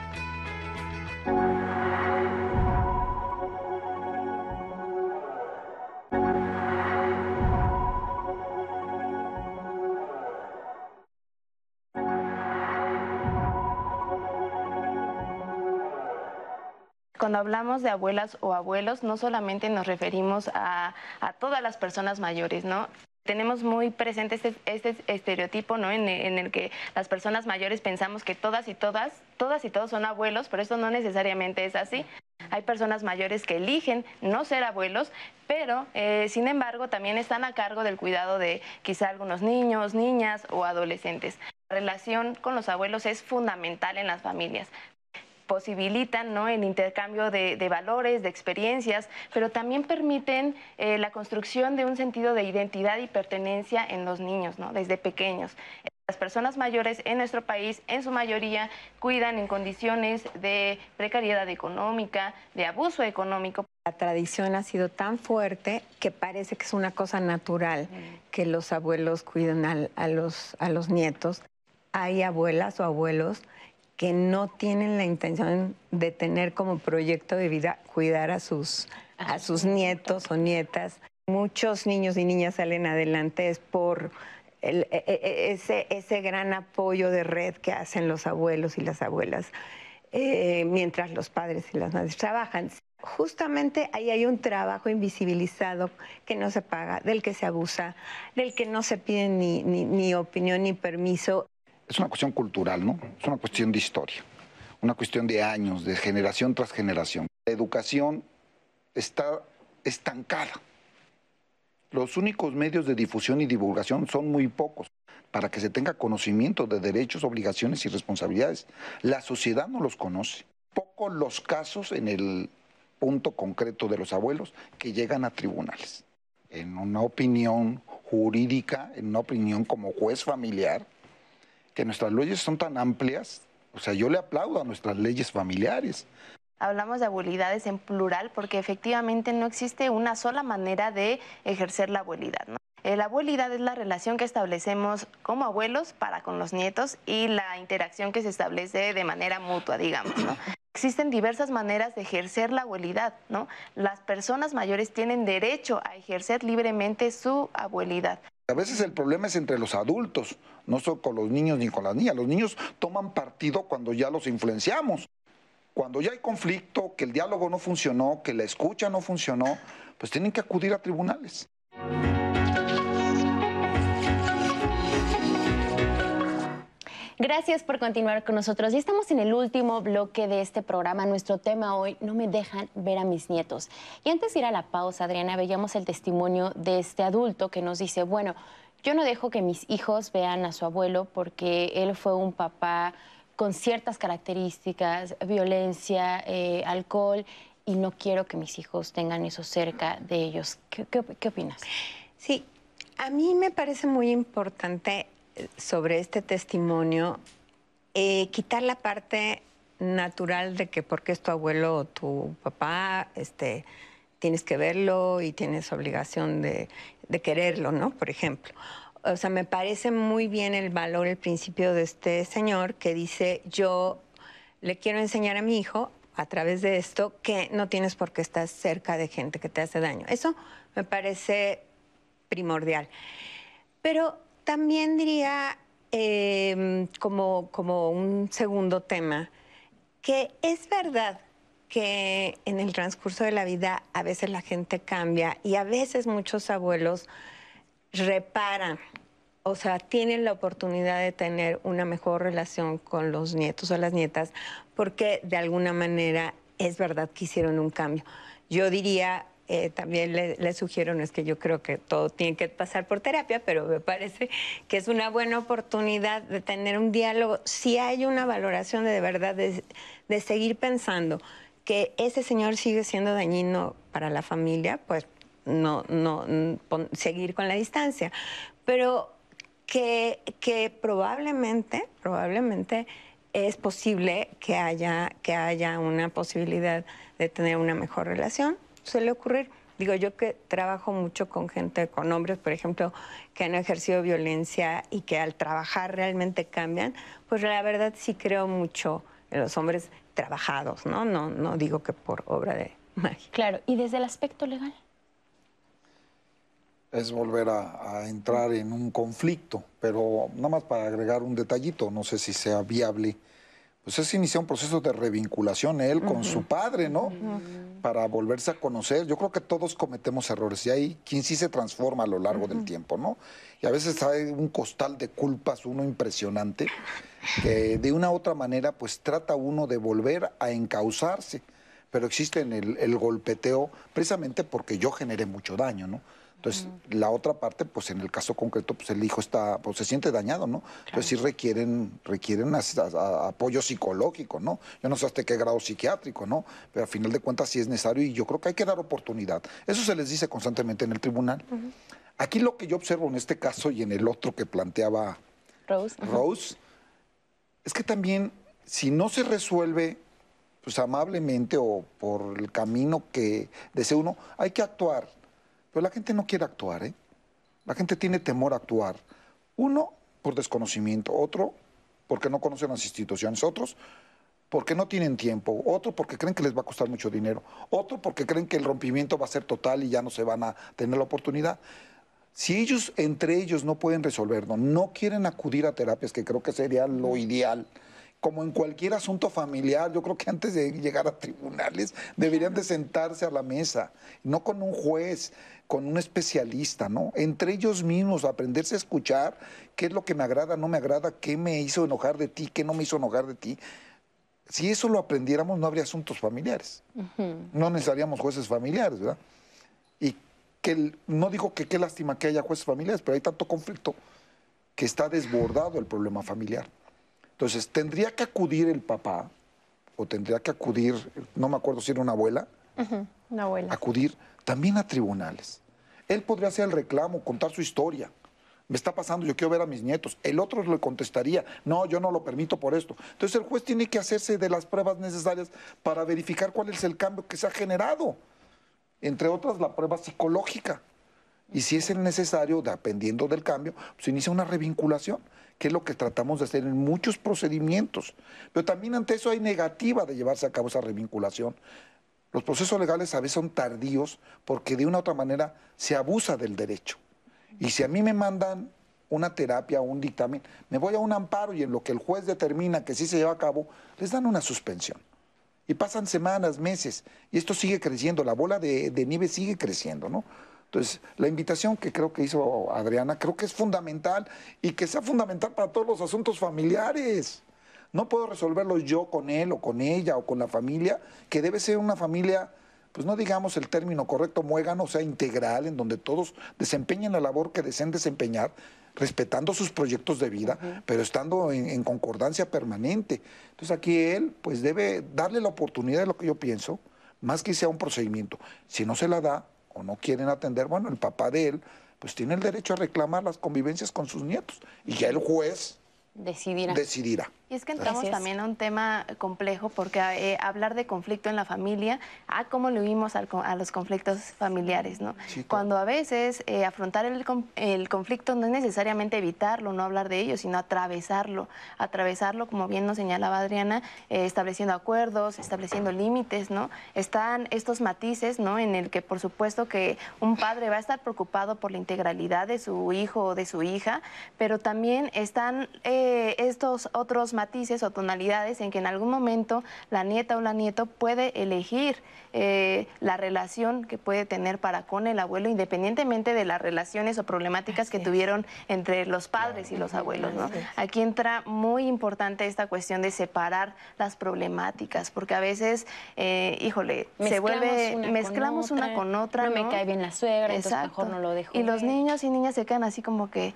Cuando hablamos de abuelas o abuelos, no solamente nos referimos a, a todas las personas mayores, ¿no? Tenemos muy presente este, este estereotipo, ¿no? En, en, el que las personas mayores pensamos que todas y todas, todas y todos son abuelos, pero esto no necesariamente es así. Hay personas mayores que eligen no ser abuelos, pero eh, sin embargo también están a cargo del cuidado de quizá algunos niños, niñas o adolescentes. La relación con los abuelos es fundamental en las familias posibilitan ¿no? el intercambio de, valores, de experiencias, pero también permiten eh, la construcción de un sentido de identidad y pertenencia en los niños, ¿no? desde pequeños. Las personas mayores en nuestro país, en su mayoría, cuidan en condiciones de precariedad económica, de abuso económico. La tradición ha sido tan fuerte que parece que es una cosa natural que los abuelos cuiden a, los, a los nietos. Hay abuelas o abuelos que no tienen la intención de tener como proyecto de vida cuidar a sus, a sus nietos o nietas. Muchos niños y niñas salen adelante es por e, e, e, ese, ese gran apoyo de red que hacen los abuelos y las abuelas eh, mientras los padres y las madres trabajan. Justamente ahí hay un trabajo invisibilizado que no se paga, del que se abusa, del que no se pide ni, ni opinión ni permiso es una cuestión cultural, ¿no? Es una cuestión de historia, una cuestión de años, de generación tras generación. La educación está estancada. Los únicos medios de difusión y divulgación son muy pocos para que se tenga conocimiento de derechos, obligaciones y responsabilidades. La sociedad no los conoce. Pocos los casos en el punto concreto de los abuelos que llegan a tribunales. En una opinión jurídica, en una opinión como juez familiar, que nuestras leyes son tan amplias, o sea, yo le aplaudo a nuestras leyes familiares. Hablamos de abuelidades en plural porque efectivamente no existe una sola manera de ejercer la abuelidad. La abuelidad es la relación que establecemos como abuelos para con los nietos y la interacción que se establece de manera mutua, digamos. Existen diversas maneras de ejercer la abuelidad, ¿no? Las personas mayores tienen derecho a ejercer libremente su abuelidad. A veces el problema es entre los adultos, no solo con los niños ni con las niñas. Los niños toman partido cuando ya los influenciamos. Cuando ya hay conflicto, que el diálogo no funcionó, que la escucha no funcionó, pues tienen que acudir a tribunales. Gracias por continuar con nosotros. Ya estamos en el último bloque de este programa. Nuestro tema hoy, no me dejan ver a mis nietos. Y antes de ir a la pausa, Adriana, veíamos el testimonio de este adulto que nos dice, bueno, yo no dejo que mis hijos vean a su abuelo porque él fue un papá con ciertas características, violencia, eh, alcohol, y no quiero que mis hijos tengan eso cerca de ellos. ¿Qué, qué opinas? Sí, a mí me parece muy importante sobre este testimonio, eh, quitar la parte natural de que porque es tu abuelo o tu papá, este, tienes que verlo y tienes obligación de, quererlo, ¿no? Por ejemplo. O sea, me parece muy bien el valor, el principio de este señor que dice, yo le quiero enseñar a mi hijo a través de esto que no tienes por qué estar cerca de gente que te hace daño. Eso me parece primordial. Pero también diría, em, como, como un segundo tema, que es verdad que en el transcurso de la vida a veces la gente cambia y a veces muchos abuelos reparan, o sea, tienen la oportunidad de tener una mejor relación con los nietos o las nietas porque de alguna manera es verdad que hicieron un cambio. Yo diría, eh, también le, sugiero, no es que yo creo que todo tiene que pasar por terapia, pero me parece que es una buena oportunidad de tener un diálogo. Si hay una valoración de, de verdad de, seguir pensando que ese señor sigue siendo dañino para la familia, pues no, no, seguir con la distancia. Pero que, que probablemente, probablemente es posible que haya, que haya una posibilidad de tener una mejor relación suele ocurrir. Digo, yo que trabajo mucho con gente, con hombres, por ejemplo, que han ejercido violencia y que al trabajar realmente cambian, pues la verdad sí creo mucho en los hombres trabajados, ¿no? No, no digo que por obra de magia. Claro, ¿y desde el aspecto legal? Es volver a, a entrar en un conflicto, pero nada más para agregar un detallito, no sé si sea viable pues es iniciar un proceso de revinculación él con su padre, ¿no? Para volverse a conocer. Yo creo que todos cometemos errores y hay quien sí se transforma a lo largo del tiempo, ¿no? Y a veces hay un costal de culpas, uno impresionante, que de una u otra manera pues trata uno de volver a encauzarse, pero existe en el, el golpeteo precisamente porque yo generé mucho daño, ¿no? Entonces, la otra parte, pues en el caso concreto, pues el hijo está, pues se siente dañado, ¿no? Entonces sí requieren, requieren as- a- a- apoyo psicológico, ¿no? Yo no sé hasta qué grado psiquiátrico, ¿no? Pero al final de cuentas sí es necesario y yo creo que hay que dar oportunidad. Eso se les dice constantemente en el tribunal. Aquí lo que yo observo en este caso y en el otro que planteaba Rose. Rose, es que también si no se resuelve pues amablemente o por el camino que desea uno, hay que actuar. Pero la gente no quiere actuar, ¿eh? La gente tiene temor a actuar. Uno, por desconocimiento, otro, porque no conocen las instituciones, otros, porque no tienen tiempo, otro, porque creen que les va a costar mucho dinero, otro, porque creen que el rompimiento va a ser total y ya no se van a tener la oportunidad. Si ellos, entre ellos, no pueden resolverlo, no quieren acudir a terapias, que creo que sería lo ideal, como en cualquier asunto familiar, yo creo que antes de llegar a tribunales deberían de sentarse a la mesa, no con un juez, con un especialista, ¿no? Entre ellos mismos, aprenderse a escuchar qué es lo que me agrada, no me agrada, qué me hizo enojar de ti, qué no me hizo enojar de ti. Si eso lo aprendiéramos, no habría asuntos familiares. No necesitaríamos jueces familiares, ¿verdad? Y que no digo que qué lástima que haya jueces familiares, pero hay tanto conflicto que está desbordado el problema familiar. Entonces, tendría que acudir el papá, o tendría que acudir, no me acuerdo si era una abuela, Una abuela. acudir también a tribunales. Él podría hacer el reclamo, contar su historia. Me está pasando, yo quiero ver a mis nietos. El otro le contestaría, no, yo no lo permito por esto. Entonces el juez tiene que hacerse de las pruebas necesarias para verificar cuál es el cambio que se ha generado. Entre otras, la prueba psicológica. Y si es el necesario, dependiendo del cambio, se inicia una revinculación, que es lo que tratamos de hacer en muchos procedimientos. Pero también ante eso hay negativa de llevarse a cabo esa revinculación. Los procesos legales a veces son tardíos porque de una u otra manera se abusa del derecho. Y si a mí me mandan una terapia o un dictamen, me voy a un amparo y en lo que el juez determina que sí se lleva a cabo, les dan una suspensión. Y pasan semanas, meses, y esto sigue creciendo, la bola de, de nieve sigue creciendo, ¿no? Entonces, la invitación que creo que hizo Adriana, creo que es fundamental y que sea fundamental para todos los asuntos familiares. No puedo resolverlo yo con él o con ella o con la familia, que debe ser una familia, pues no digamos el término correcto, muégano, o sea, integral, en donde todos desempeñen la labor que deseen desempeñar, respetando sus proyectos de vida, pero estando en, en concordancia permanente. Entonces aquí él, pues debe darle la oportunidad de lo que yo pienso, más que sea un procedimiento. Si no se la da o no quieren atender, bueno, el papá de él, pues tiene el derecho a reclamar las convivencias con sus nietos. Y ya el juez Decidirá. decidirá. Y es que entramos también a un tema complejo porque eh, hablar de conflicto en la familia, a cómo le huimos al co- a los conflictos familiares, ¿no? Sí, claro. Cuando a veces eh, afrontar el, el conflicto no es necesariamente evitarlo, no hablar de ello, sino atravesarlo. Atravesarlo, como bien nos señalaba Adriana, eh, estableciendo acuerdos, estableciendo límites, ¿no? Están estos matices, ¿no? En el que por supuesto que un padre va a estar preocupado por la integralidad de su hijo o de su hija, pero también están eh, estos otros matices o tonalidades en que en algún momento la nieta o la nieto puede elegir eh, la relación que puede tener para con el abuelo, independientemente de las relaciones o problemáticas que tuvieron entre los padres y los abuelos. ¿no? Aquí entra muy importante esta cuestión de separar las problemáticas, porque a veces, eh, híjole, se Mezclamos vuelve, una con mezclamos una otra, con otra. no me cae bien la suegra, entonces mejor no lo dejo Y los niños y niñas se quedan así como que,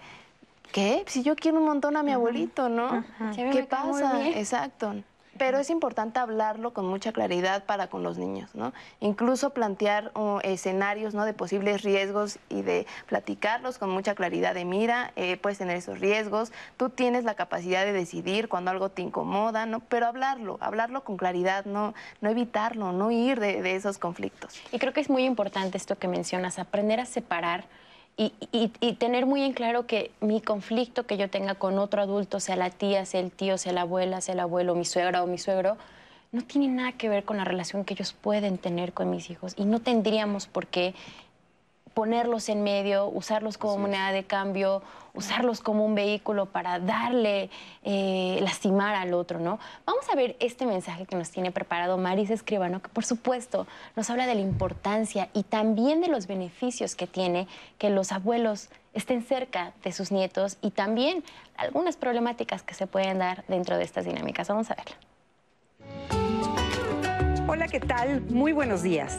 ¿qué? Si yo quiero un montón a mi abuelito, ¿no? ¿Qué pasa? Exacto. Pero es importante hablarlo con mucha claridad para con los niños, ¿no? Incluso plantear uh, escenarios, ¿no? De posibles riesgos y de platicarlos con mucha claridad de mira, eh, puedes tener esos riesgos, tú tienes la capacidad de decidir cuando algo te incomoda, ¿no? Pero hablarlo, hablarlo con claridad, no, no evitarlo, no ir de, de esos conflictos. Y creo que es muy importante esto que mencionas, aprender a separar y, y- y tener muy en claro que mi conflicto que yo tenga con otro adulto, sea la tía, sea el tío, sea la abuela, sea el abuelo, mi suegra o mi suegro, no tiene nada que ver con la relación que ellos pueden tener con mis hijos y no tendríamos por qué ponerlos en medio, usarlos como moneda de cambio, usarlos como un vehículo para darle, eh, lastimar al otro, ¿no? Vamos a ver este mensaje que nos tiene preparado Maris Escribano, que por supuesto nos habla de la importancia y también de los beneficios que tiene que los abuelos estén cerca de sus nietos y también algunas problemáticas que se pueden dar dentro de estas dinámicas. Vamos a verla. Hola, ¿qué tal? Muy buenos días.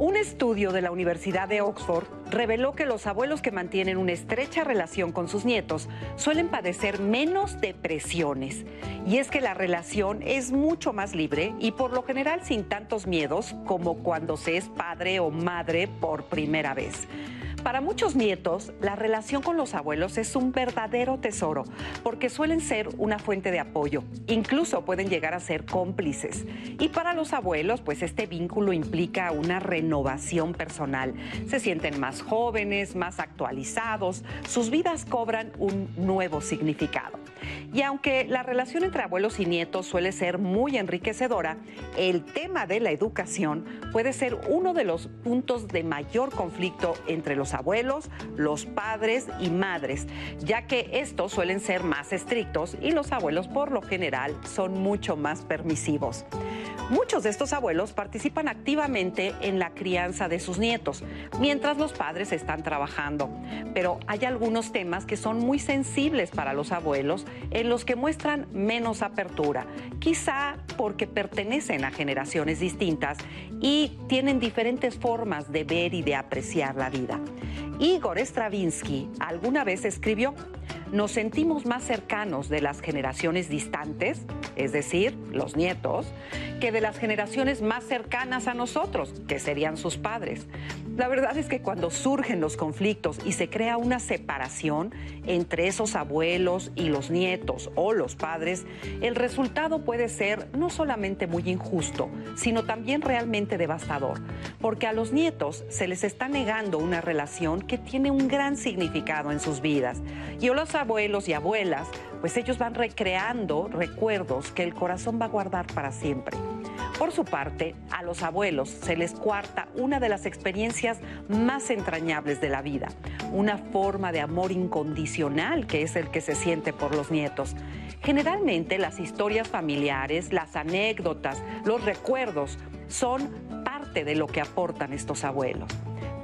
Un estudio de la Universidad de Oxford reveló que los abuelos que mantienen una estrecha relación con sus nietos suelen padecer menos depresiones. Y es que la relación es mucho más libre y por lo general sin tantos miedos como cuando se es padre o madre por primera vez. Para muchos nietos, la relación con los abuelos es un verdadero tesoro, porque suelen ser una fuente de apoyo, incluso pueden llegar a ser cómplices. Y para los abuelos, pues este vínculo implica una renovación personal. Se sienten más jóvenes, más actualizados, sus vidas cobran un nuevo significado. Y aunque la relación entre abuelos y nietos suele ser muy enriquecedora, el tema de la educación puede ser uno de los puntos de mayor conflicto entre los abuelos, los padres y madres, ya que estos suelen ser más estrictos y los abuelos por lo general son mucho más permisivos. Muchos de estos abuelos participan activamente en la crianza de sus nietos, mientras los padres están trabajando. Pero hay algunos temas que son muy sensibles para los abuelos en los que muestran menos apertura, quizá porque pertenecen a generaciones distintas y tienen diferentes formas de ver y de apreciar la vida. Igor Stravinsky alguna vez escribió, nos sentimos más cercanos de las generaciones distantes, es decir, los nietos, que de las generaciones más cercanas a nosotros, que serían sus padres. La verdad es que cuando surgen los conflictos y se crea una separación entre esos abuelos y los nietos o los padres, el resultado puede ser no solamente muy injusto, sino también realmente devastador, porque a los nietos se les está negando una relación que tiene un gran significado en sus vidas. Y a los abuelos y abuelas, pues ellos van recreando recuerdos que el corazón va a guardar para siempre. Por su parte, a los abuelos se les cuarta una de las experiencias más entrañables de la vida, una forma de amor incondicional que es el que se siente por los nietos. Generalmente las historias familiares, las anécdotas, los recuerdos son parte de lo que aportan estos abuelos.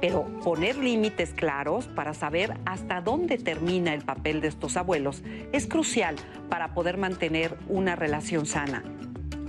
Pero poner límites claros para saber hasta dónde termina el papel de estos abuelos es crucial para poder mantener una relación sana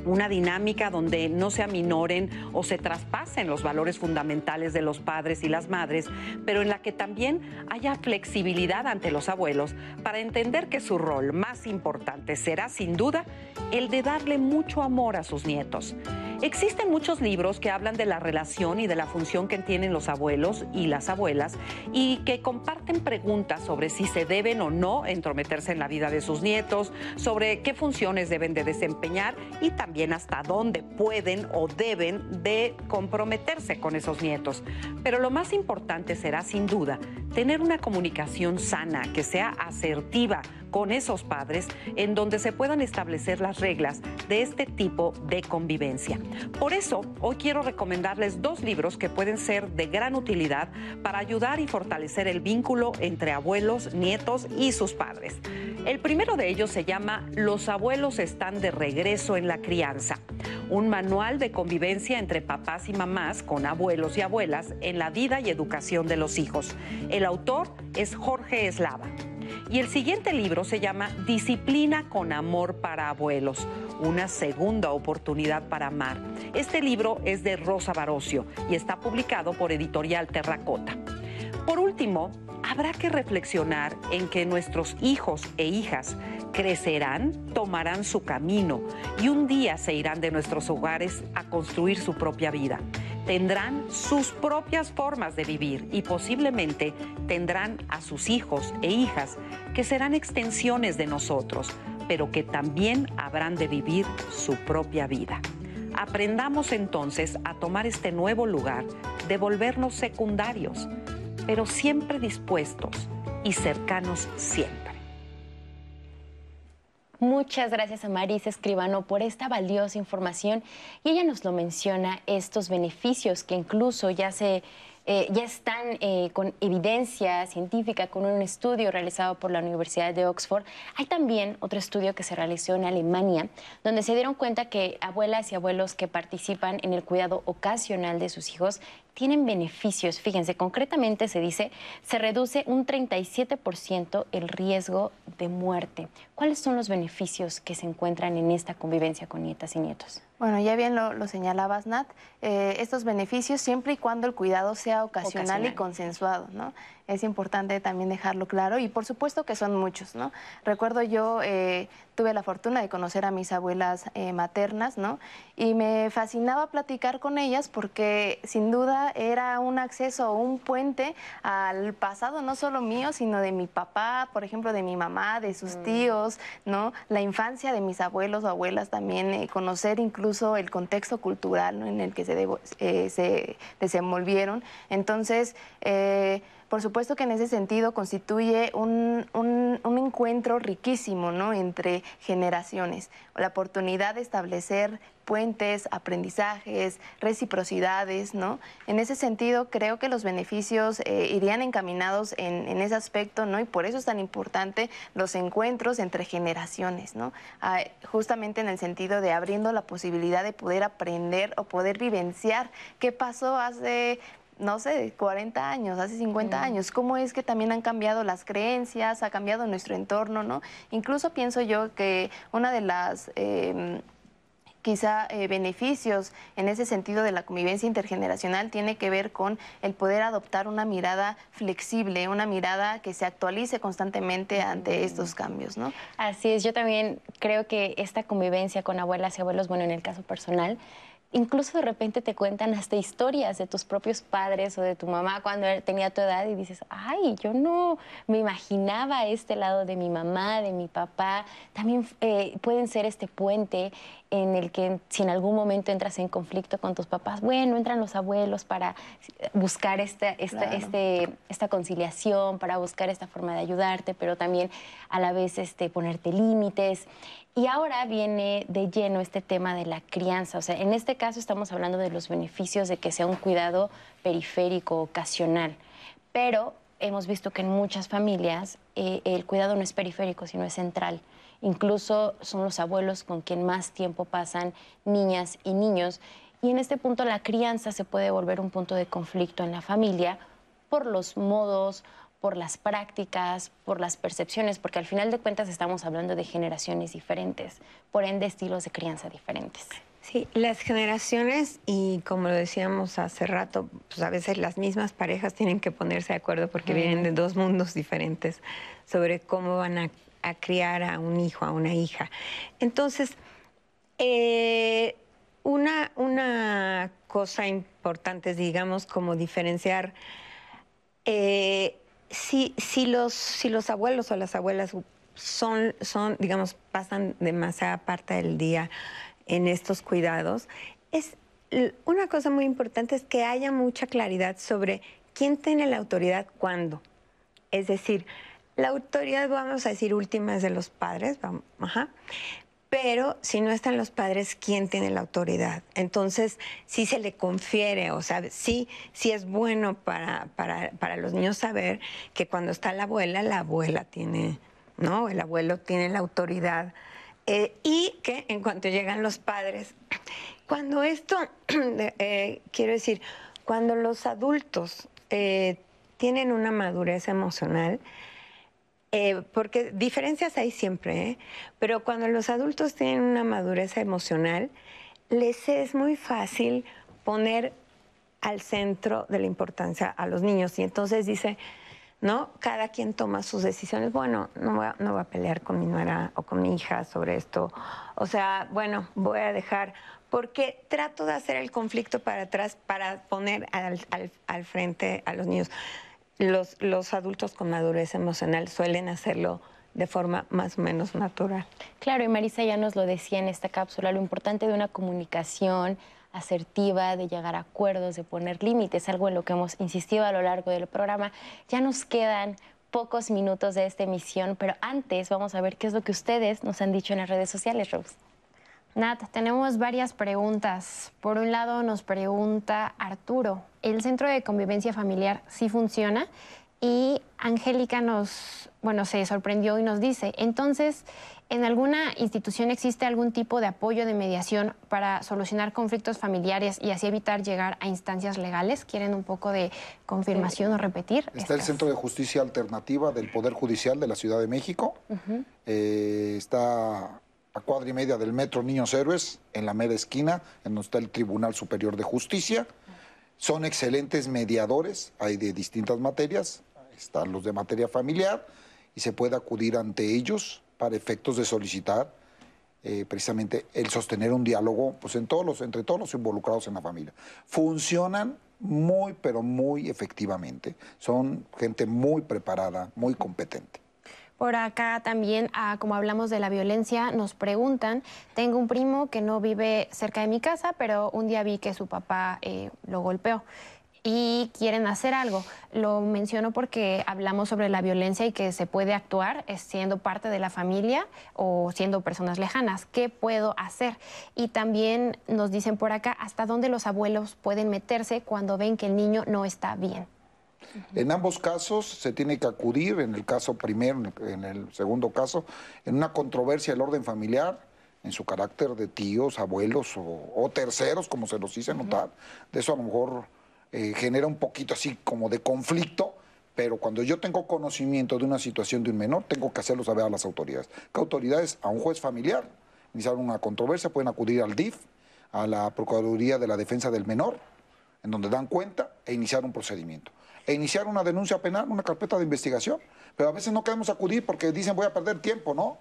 una dinámica donde no se aminoren o se traspasen los valores fundamentales de los padres y las madres, pero en la que también haya flexibilidad ante los abuelos para entender que su rol más importante será sin duda el de darle mucho amor a sus nietos. Existen muchos libros que hablan de la relación y de la función que tienen los abuelos y las abuelas y que comparten preguntas sobre si se deben o no entrometerse en la vida de sus nietos, sobre qué funciones deben de desempeñar y también hasta dónde pueden o deben de comprometerse con esos nietos. Pero lo más importante será sin duda tener una comunicación sana, que sea asertiva, con esos padres en donde se puedan establecer las reglas de este tipo de convivencia. Por eso, hoy quiero recomendarles dos libros que pueden ser de gran utilidad para ayudar y fortalecer el vínculo entre abuelos, nietos y sus padres. El primero de ellos se llama Los abuelos están de regreso en la crianza, un manual de convivencia entre papás y mamás con abuelos y abuelas en la vida y educación de los hijos. El autor es Jorge Eslava. Y el siguiente libro se llama Disciplina con Amor para Abuelos, una segunda oportunidad para amar. Este libro es de Rosa Barocio y está publicado por Editorial Terracota. Por último, habrá que reflexionar en que nuestros hijos e hijas crecerán, tomarán su camino y un día se irán de nuestros hogares a construir su propia vida. Tendrán sus propias formas de vivir y posiblemente tendrán a sus hijos e hijas que serán extensiones de nosotros, pero que también habrán de vivir su propia vida. Aprendamos entonces a tomar este nuevo lugar de volvernos secundarios, pero siempre dispuestos y cercanos siempre. Muchas gracias a Marisa Escribano por esta valiosa información y ella nos lo menciona, estos beneficios que incluso ya se eh, ya están eh, con evidencia científica, con un estudio realizado por la Universidad de Oxford. Hay también otro estudio que se realizó en Alemania, donde se dieron cuenta que abuelas y abuelos que participan en el cuidado ocasional de sus hijos tienen beneficios. Fíjense, concretamente se dice, se reduce un 37% el riesgo de muerte. ¿Cuáles son los beneficios que se encuentran en esta convivencia con nietas y nietos? Bueno, ya bien lo, señalabas, Nat, eh, estos beneficios siempre y cuando el cuidado sea ocasional, y consensuado, ¿no? Es importante también dejarlo claro y por supuesto que son muchos, ¿no? Recuerdo yo eh, tuve la fortuna de conocer a mis abuelas eh, maternas, ¿no? Y me fascinaba platicar con ellas porque sin duda era un acceso, un puente al pasado, no solo mío, sino de mi papá, por ejemplo, de mi mamá, de sus mm. tíos, ¿no? La infancia de mis abuelos o abuelas también, conocer incluso el contexto cultural en el que se, eh, se desenvolvieron. Entonces, eh, por supuesto que en ese sentido constituye un, encuentro riquísimo ¿no? entre generaciones, la oportunidad de establecer puentes, aprendizajes, reciprocidades, ¿no? En ese sentido, creo que los beneficios eh, irían encaminados en, ese aspecto, ¿no? Y por eso es tan importante los encuentros entre generaciones, ¿no? Ah, justamente en el sentido de abriendo la posibilidad de poder aprender o poder vivenciar qué pasó hace no sé, 40 años, hace 50 años, cómo es que también han cambiado las creencias, ha cambiado nuestro entorno, ¿no? Incluso pienso yo que una de las... Em, quizá eh, beneficios en ese sentido de la convivencia intergeneracional tiene que ver con el poder adoptar una mirada flexible, una mirada que se actualice constantemente ante estos cambios, ¿no? Así es, yo también creo que esta convivencia con abuelas y abuelos, bueno, en el caso personal, incluso de repente te cuentan hasta historias de tus propios padres o de tu mamá cuando tenía tu edad y dices, ay, yo no me imaginaba este lado de mi mamá, de mi papá. También eh, pueden ser este puente en el que si en algún momento entras en conflicto con tus papás, bueno, entran los abuelos para buscar esta, esta, este, esta conciliación, para buscar esta forma de ayudarte, pero también a la vez este, ponerte límites. Y ahora viene de lleno este tema de la crianza. O sea, en este caso estamos hablando de los beneficios de que sea un cuidado periférico, ocasional. Pero hemos visto que en muchas familias eh, el cuidado no es periférico, sino es central. Incluso son los abuelos con quien más tiempo pasan niñas y niños. Y en este punto la crianza se puede volver un punto de conflicto en la familia por los modos por las prácticas, por las percepciones, porque al final de cuentas estamos hablando de generaciones diferentes, por ende estilos de crianza diferentes. Sí, las generaciones y como lo decíamos hace rato, pues a veces las mismas parejas tienen que ponerse de acuerdo porque vienen de dos mundos diferentes sobre cómo van a, criar a un hijo, a una hija. Entonces, eh, una, una cosa importante es, digamos, como diferenciar eh, si, los, si los abuelos o las abuelas son, son, digamos, pasan demasiada parte del día en estos cuidados, es una cosa muy importante es que haya mucha claridad sobre quién tiene la autoridad cuándo. Es decir, la autoridad, vamos a decir, última es de los padres, vamos, ajá, pero si no están los padres, ¿quién tiene la autoridad? Entonces, si se le confiere, o sea, sí, sí es bueno para, para, los niños saber que cuando está la abuela, la abuela tiene, ¿no? El abuelo tiene la autoridad. Eh, y que en cuanto llegan los padres, cuando esto, eh, quiero decir, cuando los adultos eh, tienen una madurez emocional, eh, porque diferencias hay siempre, ¿eh? pero cuando los adultos tienen una madurez emocional, les es muy fácil poner al centro de la importancia a los niños. Y entonces dice, ¿no? Cada quien toma sus decisiones. Bueno, no voy, a, pelear con mi nuera o con mi hija sobre esto. O sea, bueno, voy a dejar, porque trato de hacer el conflicto para atrás para poner al frente a los niños los, los adultos con madurez emocional suelen hacerlo de forma más o menos natural. Claro, y Marisa ya nos lo decía en esta cápsula, lo importante de una comunicación asertiva, de llegar a acuerdos, de poner límites, algo en lo que hemos insistido a lo largo del programa. Ya nos quedan pocos minutos de esta emisión, pero antes vamos a ver qué es lo que ustedes nos han dicho en las redes sociales, Rose. Nat, tenemos varias preguntas. Por un lado nos pregunta Arturo, ¿el centro de convivencia familiar sí funciona? Y Angélica nos, bueno, se sorprendió y nos dice, entonces, ¿en alguna institución existe algún tipo de apoyo de mediación para solucionar conflictos familiares y así evitar llegar a instancias legales? ¿Quieren un poco de confirmación o repetir? Está el Centro de Justicia Alternativa del Poder Judicial de la Ciudad de México. Eh, está a cuadra y media del Metro Niños Héroes, en la mera esquina, en donde está el Tribunal Superior de Justicia. Son excelentes mediadores, hay de distintas materias, están los de materia familiar y se puede acudir ante ellos para efectos de solicitar eh, precisamente el sostener un diálogo pues, en todos los, entre todos los involucrados en la familia. Funcionan muy, pero muy efectivamente. Son gente muy preparada, muy competente. Por acá también, ah, como hablamos de la violencia, nos preguntan, tengo un primo que no vive cerca de mi casa, pero un día vi que su papá eh, lo golpeó y quieren hacer algo. Lo menciono porque hablamos sobre la violencia y que se puede actuar siendo parte de la familia o siendo personas lejanas. ¿Qué puedo hacer? Y también nos dicen por acá hasta dónde los abuelos pueden meterse cuando ven que el niño no está bien. En ambos casos se tiene que acudir, en el caso primero, en el segundo caso, en una controversia del orden familiar, en su carácter de tíos, abuelos o, terceros, como se los hice notar. De eso a lo mejor eh, genera un poquito así como de conflicto, pero cuando yo tengo conocimiento de una situación de un menor, tengo que hacerlo saber a las autoridades. ¿Qué autoridades? A un juez familiar. Iniciar una controversia, pueden acudir al DIF, a la Procuraduría de la Defensa del Menor, en donde dan cuenta e iniciar un procedimiento e iniciar una denuncia penal, una carpeta de investigación. Pero a veces no queremos acudir porque dicen voy a perder tiempo, ¿no?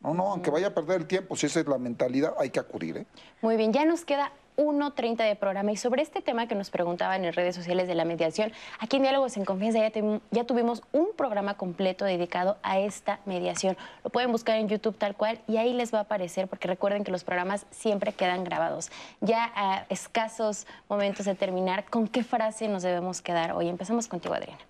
No, no, aunque vaya a perder el tiempo, si esa es la mentalidad, hay que acudir. ¿eh? Muy bien, ya nos queda 1.30 de programa y sobre este tema que nos preguntaban en redes sociales de la mediación, aquí en Diálogos en Confianza ya, ya tuvimos un programa completo dedicado a esta mediación. Lo pueden buscar en YouTube tal cual y ahí les va a aparecer porque recuerden que los programas siempre quedan grabados. Ya a escasos momentos de terminar, ¿con qué frase nos debemos quedar hoy? Empezamos contigo, Adriana.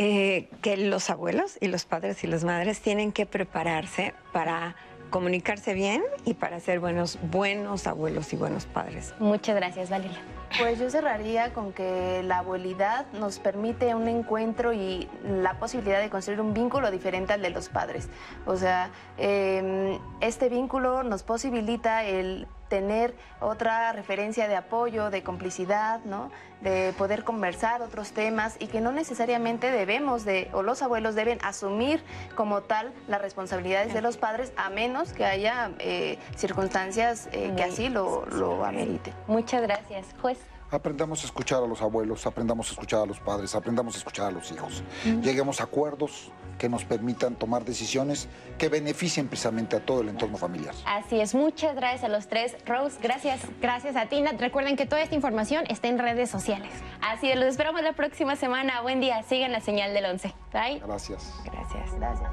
Eh, que los abuelos y los padres y las madres tienen que prepararse para comunicarse bien y para ser buenos, buenos abuelos y buenos padres. Muchas gracias, Valeria. Pues yo cerraría con que la abuelidad nos permite un encuentro y la posibilidad de construir un vínculo diferente al de los padres. O sea, em, este vínculo nos posibilita el tener otra referencia de apoyo, de complicidad, ¿no? de poder conversar otros temas y que no necesariamente debemos de, o los abuelos deben asumir como tal las responsabilidades de los padres, a menos que haya eh, circunstancias eh, que así lo, lo ameriten. Muchas gracias. Juez. Aprendamos a escuchar a los abuelos, aprendamos a escuchar a los padres, aprendamos a escuchar a los hijos. Lleguemos a acuerdos que nos permitan tomar decisiones que beneficien precisamente a todo el entorno familiar. Así es, muchas gracias a los tres. Rose, gracias. Gracias a ti, Recuerden que toda esta información está en redes sociales. Así es, los esperamos la próxima semana. Buen día, sigan la señal del 11. Bye. Gracias. Gracias. Gracias.